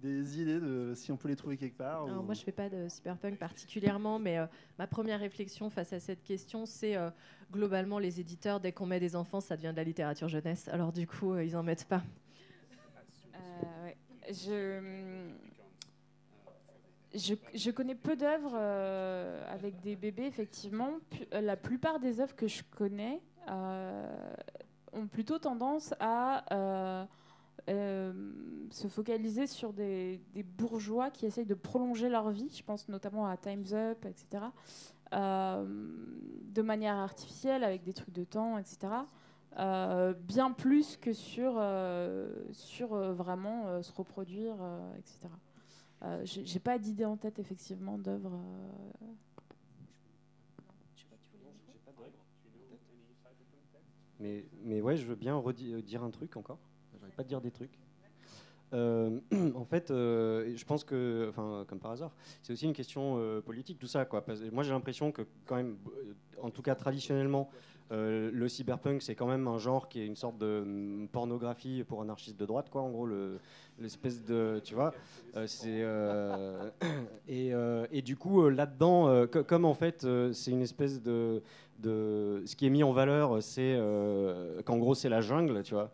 des idées de si on peut les trouver quelque part. Alors, ou- moi, je fais pas de cyberpunk particulièrement, mais euh, ma première réflexion face à cette question, c'est euh, globalement les éditeurs, dès qu'on met des enfants, ça devient de la littérature jeunesse. Alors du coup, euh, ils en mettent pas. Euh, ouais. Je, je, je connais peu d'œuvres euh, avec des bébés, effectivement. La plupart des œuvres que je connais euh, ont plutôt tendance à euh, se focaliser sur des, bourgeois qui essayent de prolonger leur vie. Je pense notamment à Time's Up, etc. euh, de manière artificielle, avec des trucs de temps, etc. Euh, bien plus que sur, sur vraiment se reproduire, etc. J'ai pas d'idée en tête, effectivement, d'œuvres. euh, Mais, mais ouais, je veux bien redi- dire un truc encore. Dire des trucs. Euh, en fait, euh, je pense que, enfin, comme par hasard, c'est aussi une question euh, politique, tout ça. Quoi. Moi, j'ai l'impression que, quand même, en tout cas traditionnellement, le cyberpunk, c'est quand même un genre qui est une sorte de hum, pornographie pour un artiste de droite, quoi. En gros, le- l'espèce de, tu vois, et, et du coup là-dedans, co- comme en fait, c'est une espèce de, de, ce qui est mis en valeur, c'est qu'en gros c'est la jungle, tu vois.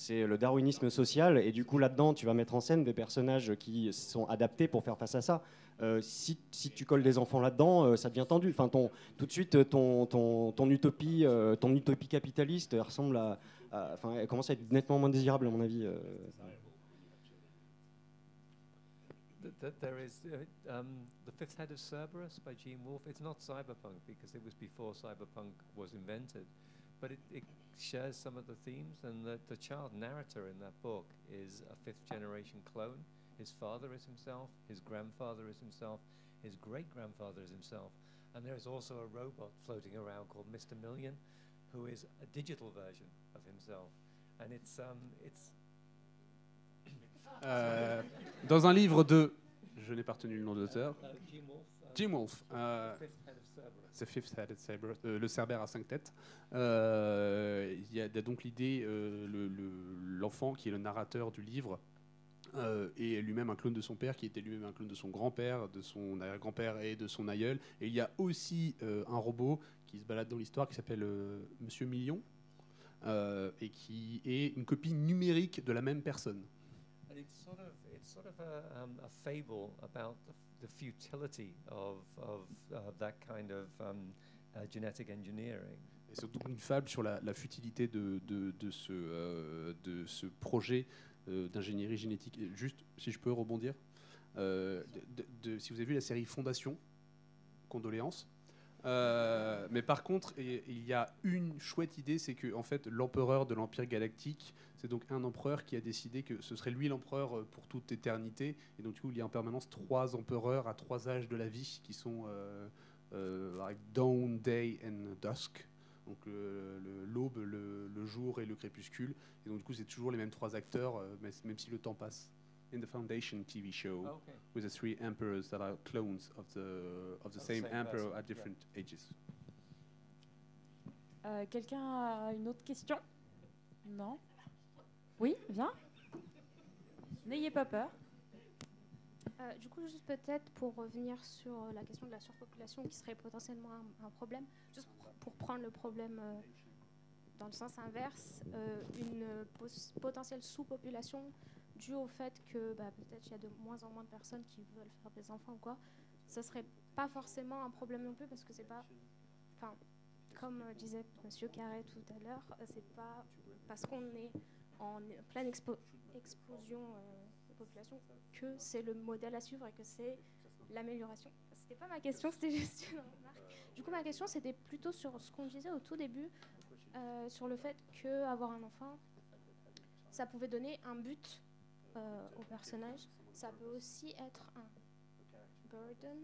C'est le darwinisme social, et du coup là-dedans, tu vas mettre en scène des personnages qui sont adaptés pour faire face à ça. Euh, si, si tu colles des enfants là-dedans, euh, ça devient tendu. Enfin, ton, tout de suite, ton, ton, ton utopie, euh, ton utopie capitaliste elle ressemble à, à- enfin, elle commence à être nettement moins désirable à mon avis. euh. Th- th- there is uh, um, the fifth head of Cerberus by Gene Wolfe. It's not cyberpunk because it was before cyberpunk was invented, but it, it shares some of the themes. And the, the child narrator in that book is a fifth generation clone. His father is himself, his grandfather is himself, his great grandfather is himself, and there is also a robot floating around called Mr. Million, who is a digital version of himself. And it's um, it's Euh, dans un livre de. Je n'ai pas retenu le nom de l'auteur. uh, Jim Wolfe. euh, Euh, le cerbère à cinq têtes. Euh, Il y, a donc l'idée, euh, le- le- l'enfant qui est le narrateur du livre euh, est lui-même un clone de son père, qui était lui-même un clone de son grand-père, de son arrière-grand-père et de son aïeul. Et il y a aussi un robot qui se balade dans l'histoire qui s'appelle Monsieur Million et qui est une copie numérique de la même personne. And it's um, fable about the, the futility of of uh, that kind of um, uh, genetic engineering. Donc une sur la, futilité de, euh, ce projet euh, d'ingénierie génétique. Juste, si je peux rebondir, euh, si vous avez vu la série Fondation, condoléances. Euh, mais par contre, il y a une chouette idée, c'est que en fait, l'empereur de l'Empire galactique, c'est donc un empereur qui a décidé que ce serait lui l'empereur euh, pour toute éternité. Et donc du coup, il y a en permanence trois empereurs à trois âges de la vie qui sont euh, euh, dawn, day and dusk. Donc l'aube, le, jour et le crépuscule. Et donc du coup, c'est toujours les mêmes trois acteurs, même si le temps passe. In the Foundation TV show, Okay. with the three emperors that are clones of the of the Of the same, same emperor person, at yeah. different ages. Euh, Quelqu'un a une autre question? Non? Oui, viens. N'ayez pas peur. Euh, du coup, juste peut-être pour revenir sur euh, la question de la surpopulation qui serait potentiellement un, un problème, juste pour, pour prendre le problème euh, dans le sens inverse, euh, une potentielle sous-population due au fait que bah, peut-être il y a de moins en moins de personnes qui veulent faire des enfants ou quoi, ce serait pas forcément un problème non plus parce que c'est pas, enfin, comme euh, disait Monsieur Carré tout à l'heure, euh, c'est pas parce qu'on est en pleine explosion euh, de population que c'est le modèle à suivre et que c'est l'amélioration. C'était pas ma question, c'était juste une remarque. Du coup, ma question, c'était plutôt sur ce qu'on disait au tout début, sur le fait que avoir un enfant, ça pouvait donner un but euh, au personnage. Ça peut aussi être un burden,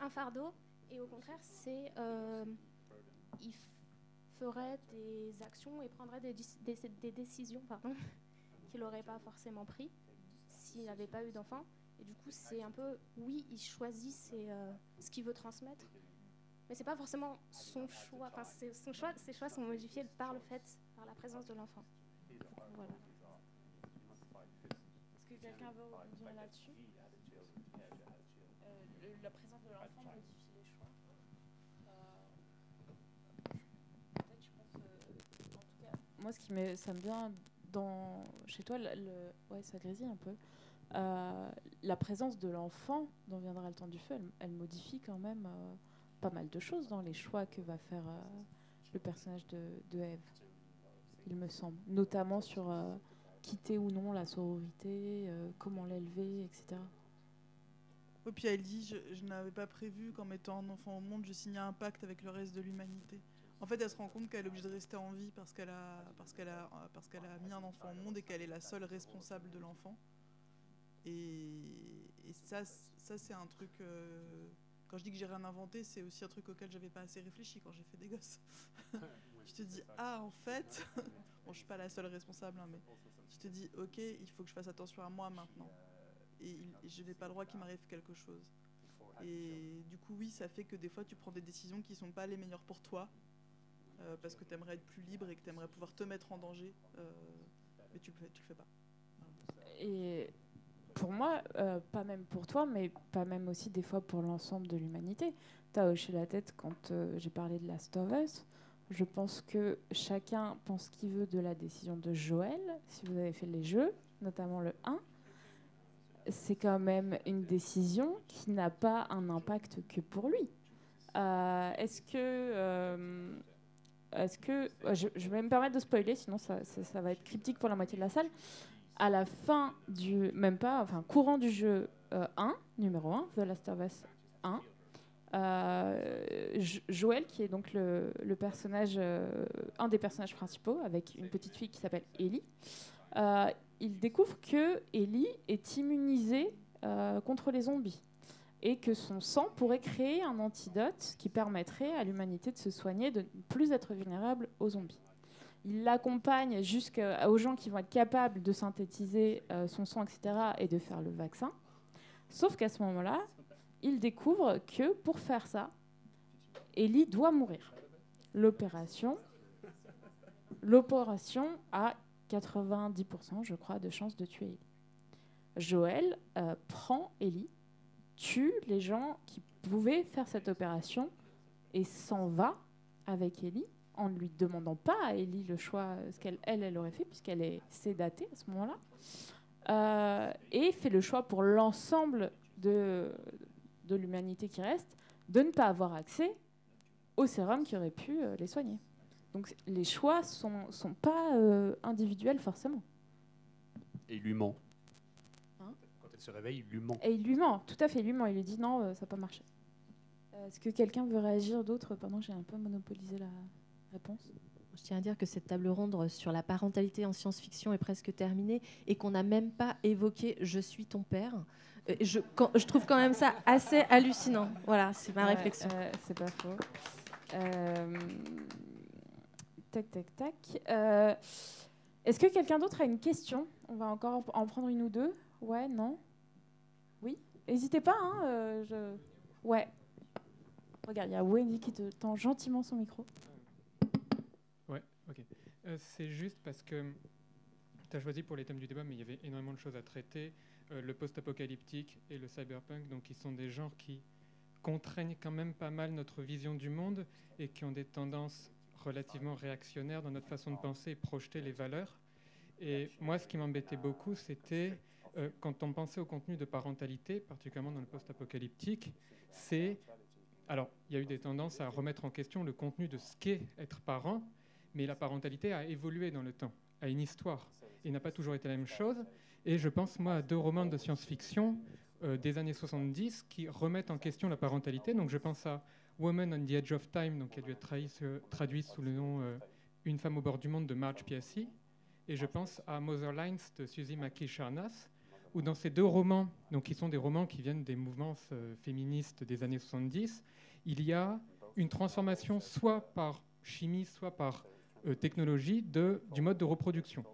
un fardeau. Et au contraire, c'est euh, il ferait des actions et prendrait des, décisions pardon, qu'il n'aurait pas forcément pris s'il n'avait pas eu d'enfant. Et du coup, c'est un peu, oui, il choisit euh, ce qu'il veut transmettre, mais c'est pas forcément son choix. Enfin, son choix, ses choix sont modifiés par le fait, par la présence de l'enfant. Voilà. Quelqu'un veut rebondir là-dessus Euh, La présence de l'enfant modifie les choix. Euh, peut-être, je pense, euh, en tout cas, Moi, ce qui me, ça me vient dans, chez toi, le, le- ouais, ça grésille un peu. Euh, la présence de l'enfant dont viendra le temps du feu, elle, elle modifie quand même euh, pas mal de choses dans les choix que va faire euh, le personnage de, de Eve, il me semble. Notamment sur euh, quitter ou non la sororité, euh, comment l'élever, etc. Et puis elle dit je, je n'avais pas prévu qu'en mettant un enfant au monde, je signais un pacte avec le reste de l'humanité. En fait, elle se rend compte qu'elle est obligée de rester en vie parce qu'elle a, parce qu'elle a, parce qu'elle a mis un enfant au monde et qu'elle est la seule responsable de l'enfant. Et, et ça, ça c'est un truc. euh, quand je dis que j'ai rien inventé, c'est aussi un truc auquel j'avais pas assez réfléchi quand j'ai fait des gosses. tu te dis ah en fait, bon je suis pas la seule responsable, hein, mais tu te dis ok il faut que je fasse attention à moi maintenant et, je n'ai pas le droit qu'il m'arrive quelque chose. Et du coup, oui, ça fait que des fois, tu prends des décisions qui sont pas les meilleures pour toi, euh, parce que tu aimerais être plus libre et que tu aimerais pouvoir te mettre en danger, euh, mais tu tu le fais pas. Et pour moi, euh, pas même pour toi, mais pas même aussi des fois pour l'ensemble de l'humanité. Tu as hoché la tête quand j'ai parlé de Last of Us. Je pense que chacun pense ce qu'il veut de la décision de Joël, si vous avez fait les jeux, notamment le 1. C'est quand même une décision qui n'a pas un impact que pour lui. Euh, Est-ce que. euh, est-ce que. Je, je vais me permettre de spoiler, sinon ça- va être cryptique pour la moitié de la salle à la fin du même pas enfin courant du jeu euh, 1 numéro 1 The Last of Us 1 euh, Jo- Joël qui est donc le, personnage euh, un des personnages principaux avec une petite fille qui s'appelle Ellie euh, il découvre que Ellie est immunisée euh, contre les zombies et que son sang pourrait créer un antidote qui permettrait à l'humanité de se soigner, de ne plus être vulnérable aux zombies. Il l'accompagne jusqu'aux gens qui vont être capables de synthétiser euh, son sang, etc., et de faire le vaccin. Sauf qu'à ce moment-là, il découvre que pour faire ça, Ellie doit mourir. L'opération, a 90%, je crois, de chances de tuer Ellie. Joël euh, prend Ellie, tue les gens qui pouvaient faire cette opération et s'en va avec Ellie en ne lui demandant pas à Ellie le choix, euh, ce qu'elle elle, elle aurait fait, puisqu'elle est sédatée à ce moment-là, Euh, et fait le choix pour l'ensemble de, de l'humanité qui reste de ne pas avoir accès au sérum qui aurait pu euh, les soigner. Donc les choix sont, sont pas euh, individuels forcément. Et il lui ment. Hein Quand elle se réveille, il lui ment. Et il lui ment, tout à fait, il lui ment. Il lui dit non, euh, ça n'a pas marché. Est-ce que quelqu'un veut réagir d'autre pendant que j'ai un peu monopolisé la réponse? Je tiens à dire que cette table ronde sur la parentalité en science-fiction est presque terminée et qu'on n'a même pas évoqué Je suis ton père. Je, quand- je trouve quand même ça assez hallucinant. Voilà, c'est ma Ouais, réflexion. euh, c'est pas faux. Euh, tac, tac, tac. Euh, Est-ce que quelqu'un d'autre a une question? On va encore en prendre une ou deux. Ouais, non? Oui? N'hésitez pas, hein, euh, je... Ouais. Regarde, il y a Wendy qui te tend gentiment son micro. Ouais, ok. Euh, c'est juste parce que tu as choisi pour les thèmes du débat, mais il y avait énormément de choses à traiter. Euh, le post-apocalyptique et le cyberpunk, donc qui sont des genres qui contraignent quand même pas mal notre vision du monde et qui ont des tendances relativement réactionnaires dans notre façon de penser et projeter les valeurs. Et moi, ce qui m'embêtait beaucoup, c'était euh, quand on pensait au contenu de parentalité, particulièrement dans le post-apocalyptique, c'est... Alors, il y a eu des tendances à remettre en question le contenu de ce qu'est être parent, mais la parentalité a évolué dans le temps, a une histoire, et n'a pas toujours été la même chose. Et je pense, moi, à deux romans de science-fiction euh, des années 70 qui remettent en question la parentalité. Donc je pense à Woman on the Edge of Time, donc qui a dû être traduit, traduit sous le nom euh, Une femme au bord du monde de Marge Piassi. Et je pense à Motherlines de Suzy Charnas, où dans ces deux romans, donc qui sont des romans qui viennent des mouvements euh, féministes des années 70, il y a une transformation soit par chimie, soit par technologie de, du mode de reproduction.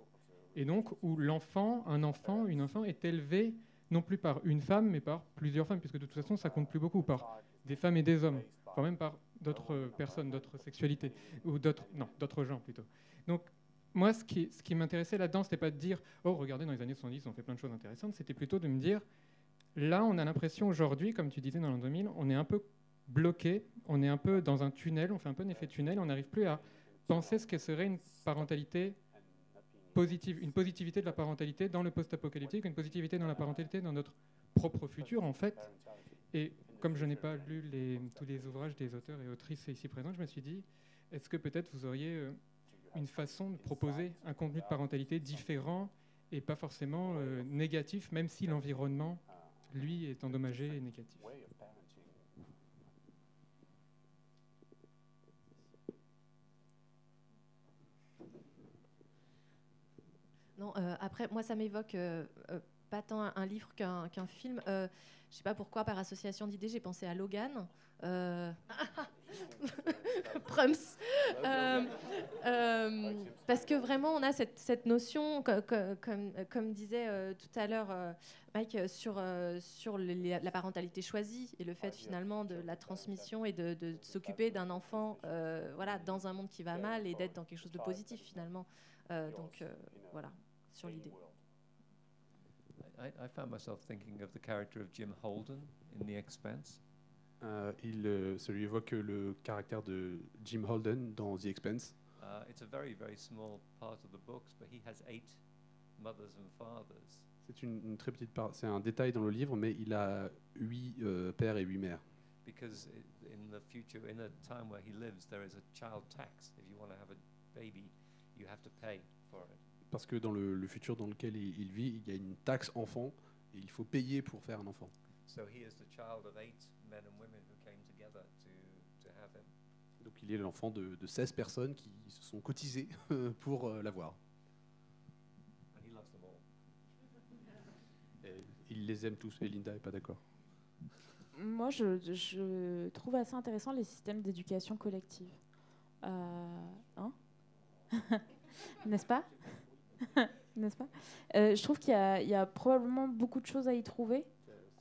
Et donc où l'enfant, un enfant, une enfant est élevé non plus par une femme, mais par plusieurs femmes, puisque de toute façon ça compte plus beaucoup, par des femmes et des hommes, enfin même par d'autres personnes, d'autres sexualités, ou d'autres, non, d'autres gens plutôt. Donc moi, ce qui, ce qui m'intéressait là-dedans, c'était pas de dire, oh, regardez, dans les années 70, on fait plein de choses intéressantes, c'était plutôt de me dire, là, on a l'impression aujourd'hui, comme tu disais dans l'an 2000, on est un peu bloqué, on est un peu dans un tunnel, on fait un peu un effet tunnel, on n'arrive plus à penser ce que serait une parentalité positive, une positivité de la parentalité dans le post-apocalyptique, une positivité dans la parentalité dans notre propre futur, en fait. Et comme je n'ai pas lu tous les ouvrages des auteurs et autrices ici présents, je me suis dit, est-ce que peut-être vous auriez euh, une façon de proposer un contenu de parentalité différent et pas forcément euh, négatif, même si l'environnement, lui, est endommagé et négatif? Non, euh, après, moi, ça m'évoque euh, euh, pas tant un, un livre qu'un film. Euh, je sais pas pourquoi, par association d'idées, j'ai pensé à Logan. Euh... Prums. Euh, parce que vraiment, on a cette, cette notion, co- co- comme, comme disait tout à l'heure Mike, sur, sur le- les- la parentalité choisie et le fait finalement de la transmission et de, de s'occuper d'un enfant voilà, dans un monde qui va mal et d'être dans quelque chose de positif finalement. Donc voilà, sur l'idée. I, I found myself thinking of the character of Jim Holden in The Expanse. Euh, il, euh, ça lui évoque le caractère de Jim Holden dans The Expense. Uh, it's a very, very small part of the books, but he has eight mothers and fathers. C'est une, une très petite part, c'est un détail dans le livre, mais il a huit euh, pères et huit mères. Because in the future, in a time where he lives, there is a child tax. If you want to have a baby, you have to pay for it. Parce que dans le, le futur dans lequel il, il vit, il y a une taxe enfant et il faut payer pour faire un enfant. So he is the child of eight men and women who came together to, to have him. Donc il est l'enfant de, de 16 personnes qui se sont cotisées pour euh, l'avoir. And he loves them all. Et il les aime tous et Linda n'est pas d'accord. Moi, je, je trouve assez intéressant les systèmes d'éducation collective. Euh, hein? N'est-ce pas? N'est-ce pas? Euh, Je trouve qu'il y, a- probablement beaucoup de choses à y trouver.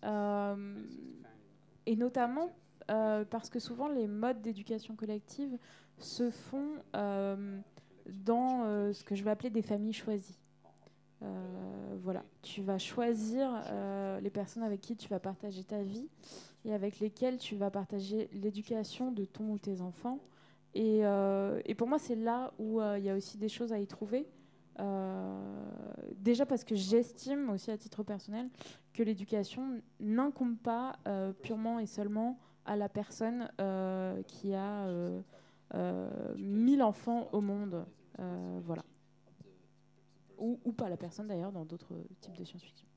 Euh, et notamment euh, parce que souvent les modes d'éducation collective se font dans ce que je vais appeler des familles choisies. Voilà, tu vas choisir les personnes avec qui tu vas partager ta vie et avec lesquelles tu vas partager l'éducation de ton ou tes enfants. Et, pour moi, c'est là où il y a aussi des choses à y trouver. Euh, déjà parce que j'estime aussi à titre personnel que l'éducation n'incombe pas euh, purement et seulement à la personne euh, qui a euh, euh, 1000 enfants au monde. Voilà. Ou, pas la personne d'ailleurs dans d'autres types de science-fiction.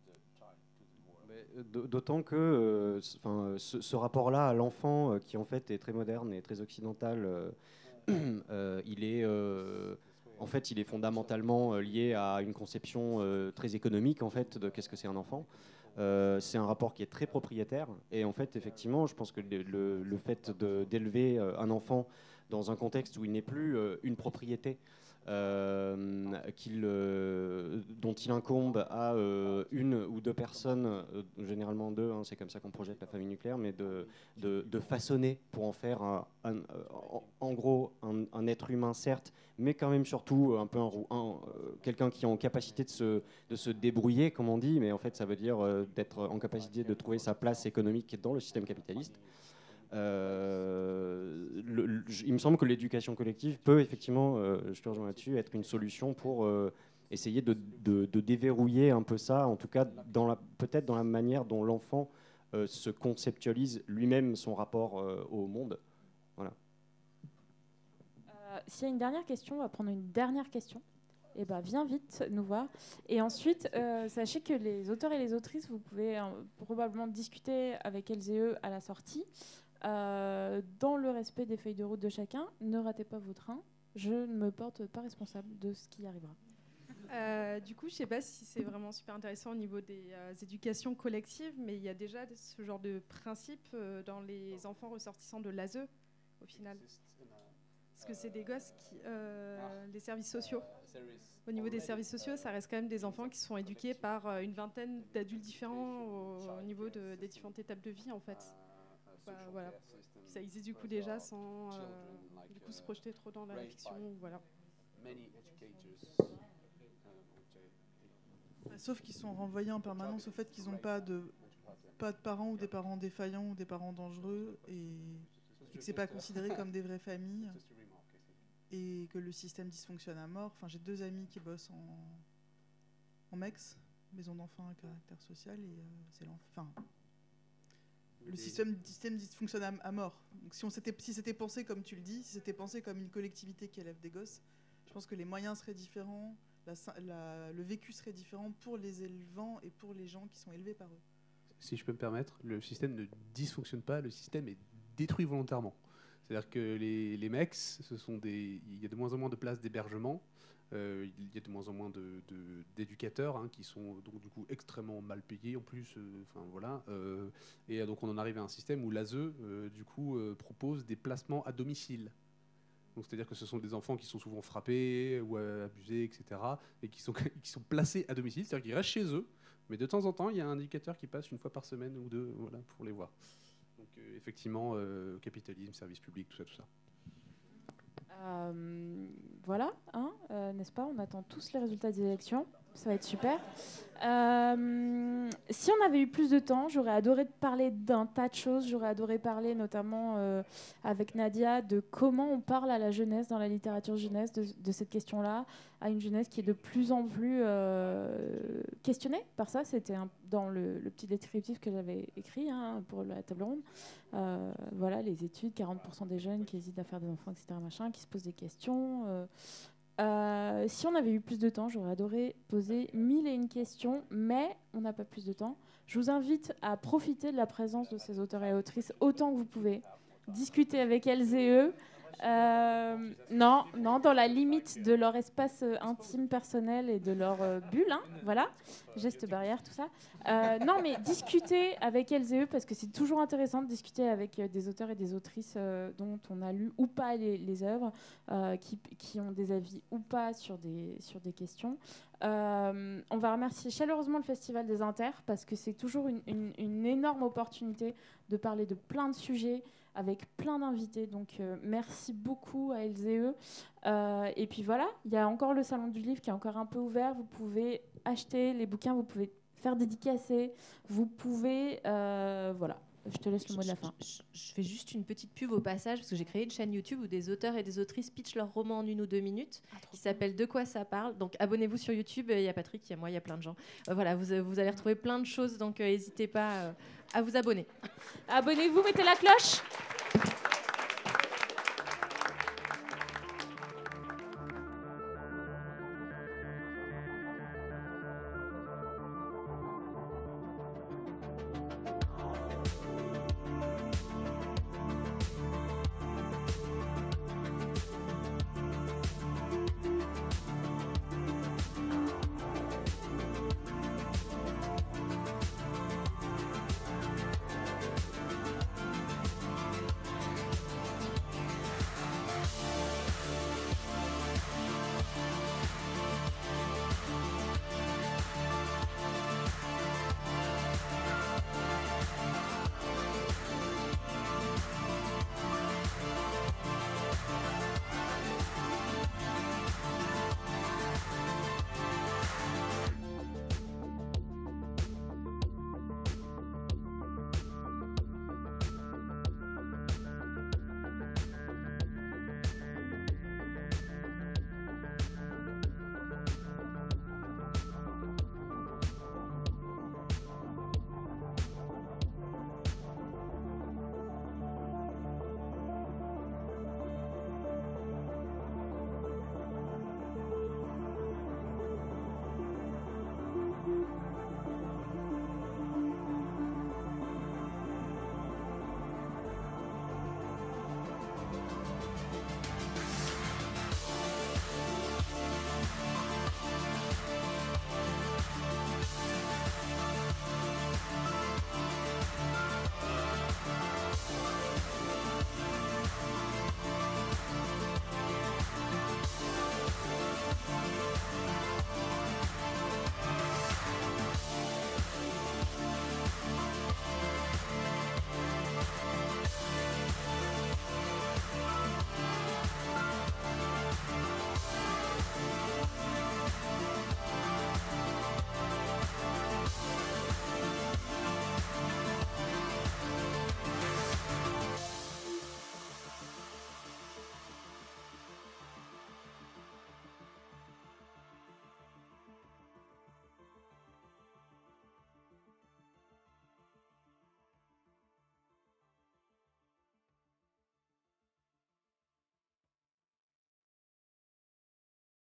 D'autant que ce, rapport-là à l'enfant, qui en fait est très moderne et très occidental, il est en fait il est fondamentalement euh, lié à une conception euh, très économique en fait de qu'est-ce que c'est un enfant. Euh, c'est un rapport qui est très propriétaire et en fait effectivement je pense que le, fait d'élever un enfant dans un contexte où il n'est plus une propriété euh, qu'il, euh, dont il incombe à euh, une ou deux personnes, euh, généralement deux, hein, c'est comme ça qu'on projette la famille nucléaire, mais de, façonner pour en faire un, en, gros un, être humain certes, mais quand même surtout un peu un, quelqu'un qui est en capacité de se, de se débrouiller, comme on dit, mais en fait ça veut dire d'être en capacité de trouver sa place économique dans le système capitaliste. Euh, il me semble que l'éducation collective peut effectivement, euh, je te rejoins là-dessus, être une solution pour euh, essayer de, déverrouiller un peu ça, en tout cas peut-être dans la manière dont l'enfant se conceptualise lui-même son rapport au monde. Voilà. S'il y a une dernière question, on va prendre une dernière question. eh ben, viens vite nous voir. Et ensuite, sachez que les auteurs et les autrices, vous pouvez probablement discuter avec elles et eux à la sortie, euh, dans le respect des feuilles de route de chacun. Ne ratez pas vos trains. Je ne me porte pas responsable de ce qui arrivera. Euh, du coup, je ne sais pas si c'est vraiment super intéressant au niveau des euh, éducations collectives, mais il y a déjà ce genre de principe euh, dans les enfants ressortissants de l'ASE, au final. Parce que c'est des gosses qui. euh, les services sociaux. Au niveau des services sociaux, ça reste quand même des enfants qui sont éduqués par une vingtaine d'adultes différents au, au niveau de- des différentes étapes de vie, en fait. Bah, voilà. Ça existe du coup déjà sans euh, du coup, se projeter trop dans la fiction. Voilà. Sauf qu'ils sont renvoyés en permanence au fait qu'ils n'ont pas de, pas de parents ou des parents défaillants ou des parents dangereux et, et que c'est pas considéré comme des vraies familles et que le système dysfonctionne à mort. Enfin, j'ai deux amis qui bossent en, en MEX, maison d'enfants à caractère social, et euh, c'est l'enfer. Enfin, le système, système dysfonctionne à, à mort. Donc, si on s'était, si c'était pensé comme tu le dis, si c'était pensé comme une collectivité qui élève des gosses, je pense que les moyens seraient différents, la sy- la- le vécu serait différent pour les élevants et pour les gens qui sont élevés par eux. si je peux me permettre, le système ne dysfonctionne pas, le système est détruit volontairement. C'est-à-dire que les, les mecs, ce sont des, il y a de moins en moins de places d'hébergement, euh, il y a de moins en moins d'éducateurs hein, qui sont donc du coup extrêmement mal payés en plus. euh, Enfin voilà, euh, et donc on en arrive à un système où l'ASE du coup propose des placements à domicile. C'est-à-dire que ce sont des enfants qui sont souvent frappés ou abusés, etc., et qui sont qui sont placés à domicile, c'est-à-dire qu'ils restent chez eux, mais de temps en temps, il y a un indicateur qui passe une fois par semaine ou deux voilà, pour les voir. Donc effectivement, capitalisme, service public, tout ça, tout ça. Euh, voilà, hein, euh, n'est-ce pas? On attend tous les résultats des élections. Ça va être super. Euh, si on avait eu plus de temps, j'aurais adoré parler d'un tas de choses. J'aurais adoré parler notamment euh, avec Nadia de comment on parle à la jeunesse dans la littérature jeunesse de, cette question-là, à une jeunesse qui est de plus en plus euh, questionnée par ça. C'était dans le, petit descriptif que j'avais écrit hein, pour la table ronde. Voilà, les études, 40% des jeunes qui hésitent à faire des enfants, etc., machin, qui se posent des questions. Euh. Si on avait eu plus de temps, j'aurais adoré poser mille et une questions, mais on n'a pas plus de temps. Je vous invite à profiter de la présence de ces auteurs et autrices autant que vous pouvez. Discuter avec elles et eux. Euh, non, non, dans la limite de leur espace euh, intime, personnel et de leur euh, bulle, hein, voilà, geste barrière, tout ça. Non, mais discuter avec elles et eux, parce que c'est toujours intéressant de discuter avec des auteurs et des autrices dont on a lu ou pas les, œuvres, qui, ont des avis ou pas sur des, questions. On va remercier chaleureusement le Festival des Inters, parce que c'est toujours une énorme opportunité de parler de plein de sujets avec plein d'invités. Donc euh, merci beaucoup à elles et. Euh, et puis voilà, il y a encore le salon du livre qui est encore un peu ouvert. Vous pouvez acheter les bouquins, vous pouvez faire dédicacer, vous pouvez... euh, voilà, je te laisse le mot de la fin. Je, je fais juste une petite pub au passage parce que j'ai créé une chaîne YouTube où des auteurs et des autrices pitchent leur roman en une ou deux minutes qui s'appelle De quoi ça parle. Donc abonnez-vous sur YouTube. Il y a Patrick, il y a moi, il y a plein de gens. Euh, voilà, vous, vous allez retrouver plein de choses. Donc euh, n'hésitez pas euh, à vous abonner. Abonnez-vous, mettez la cloche.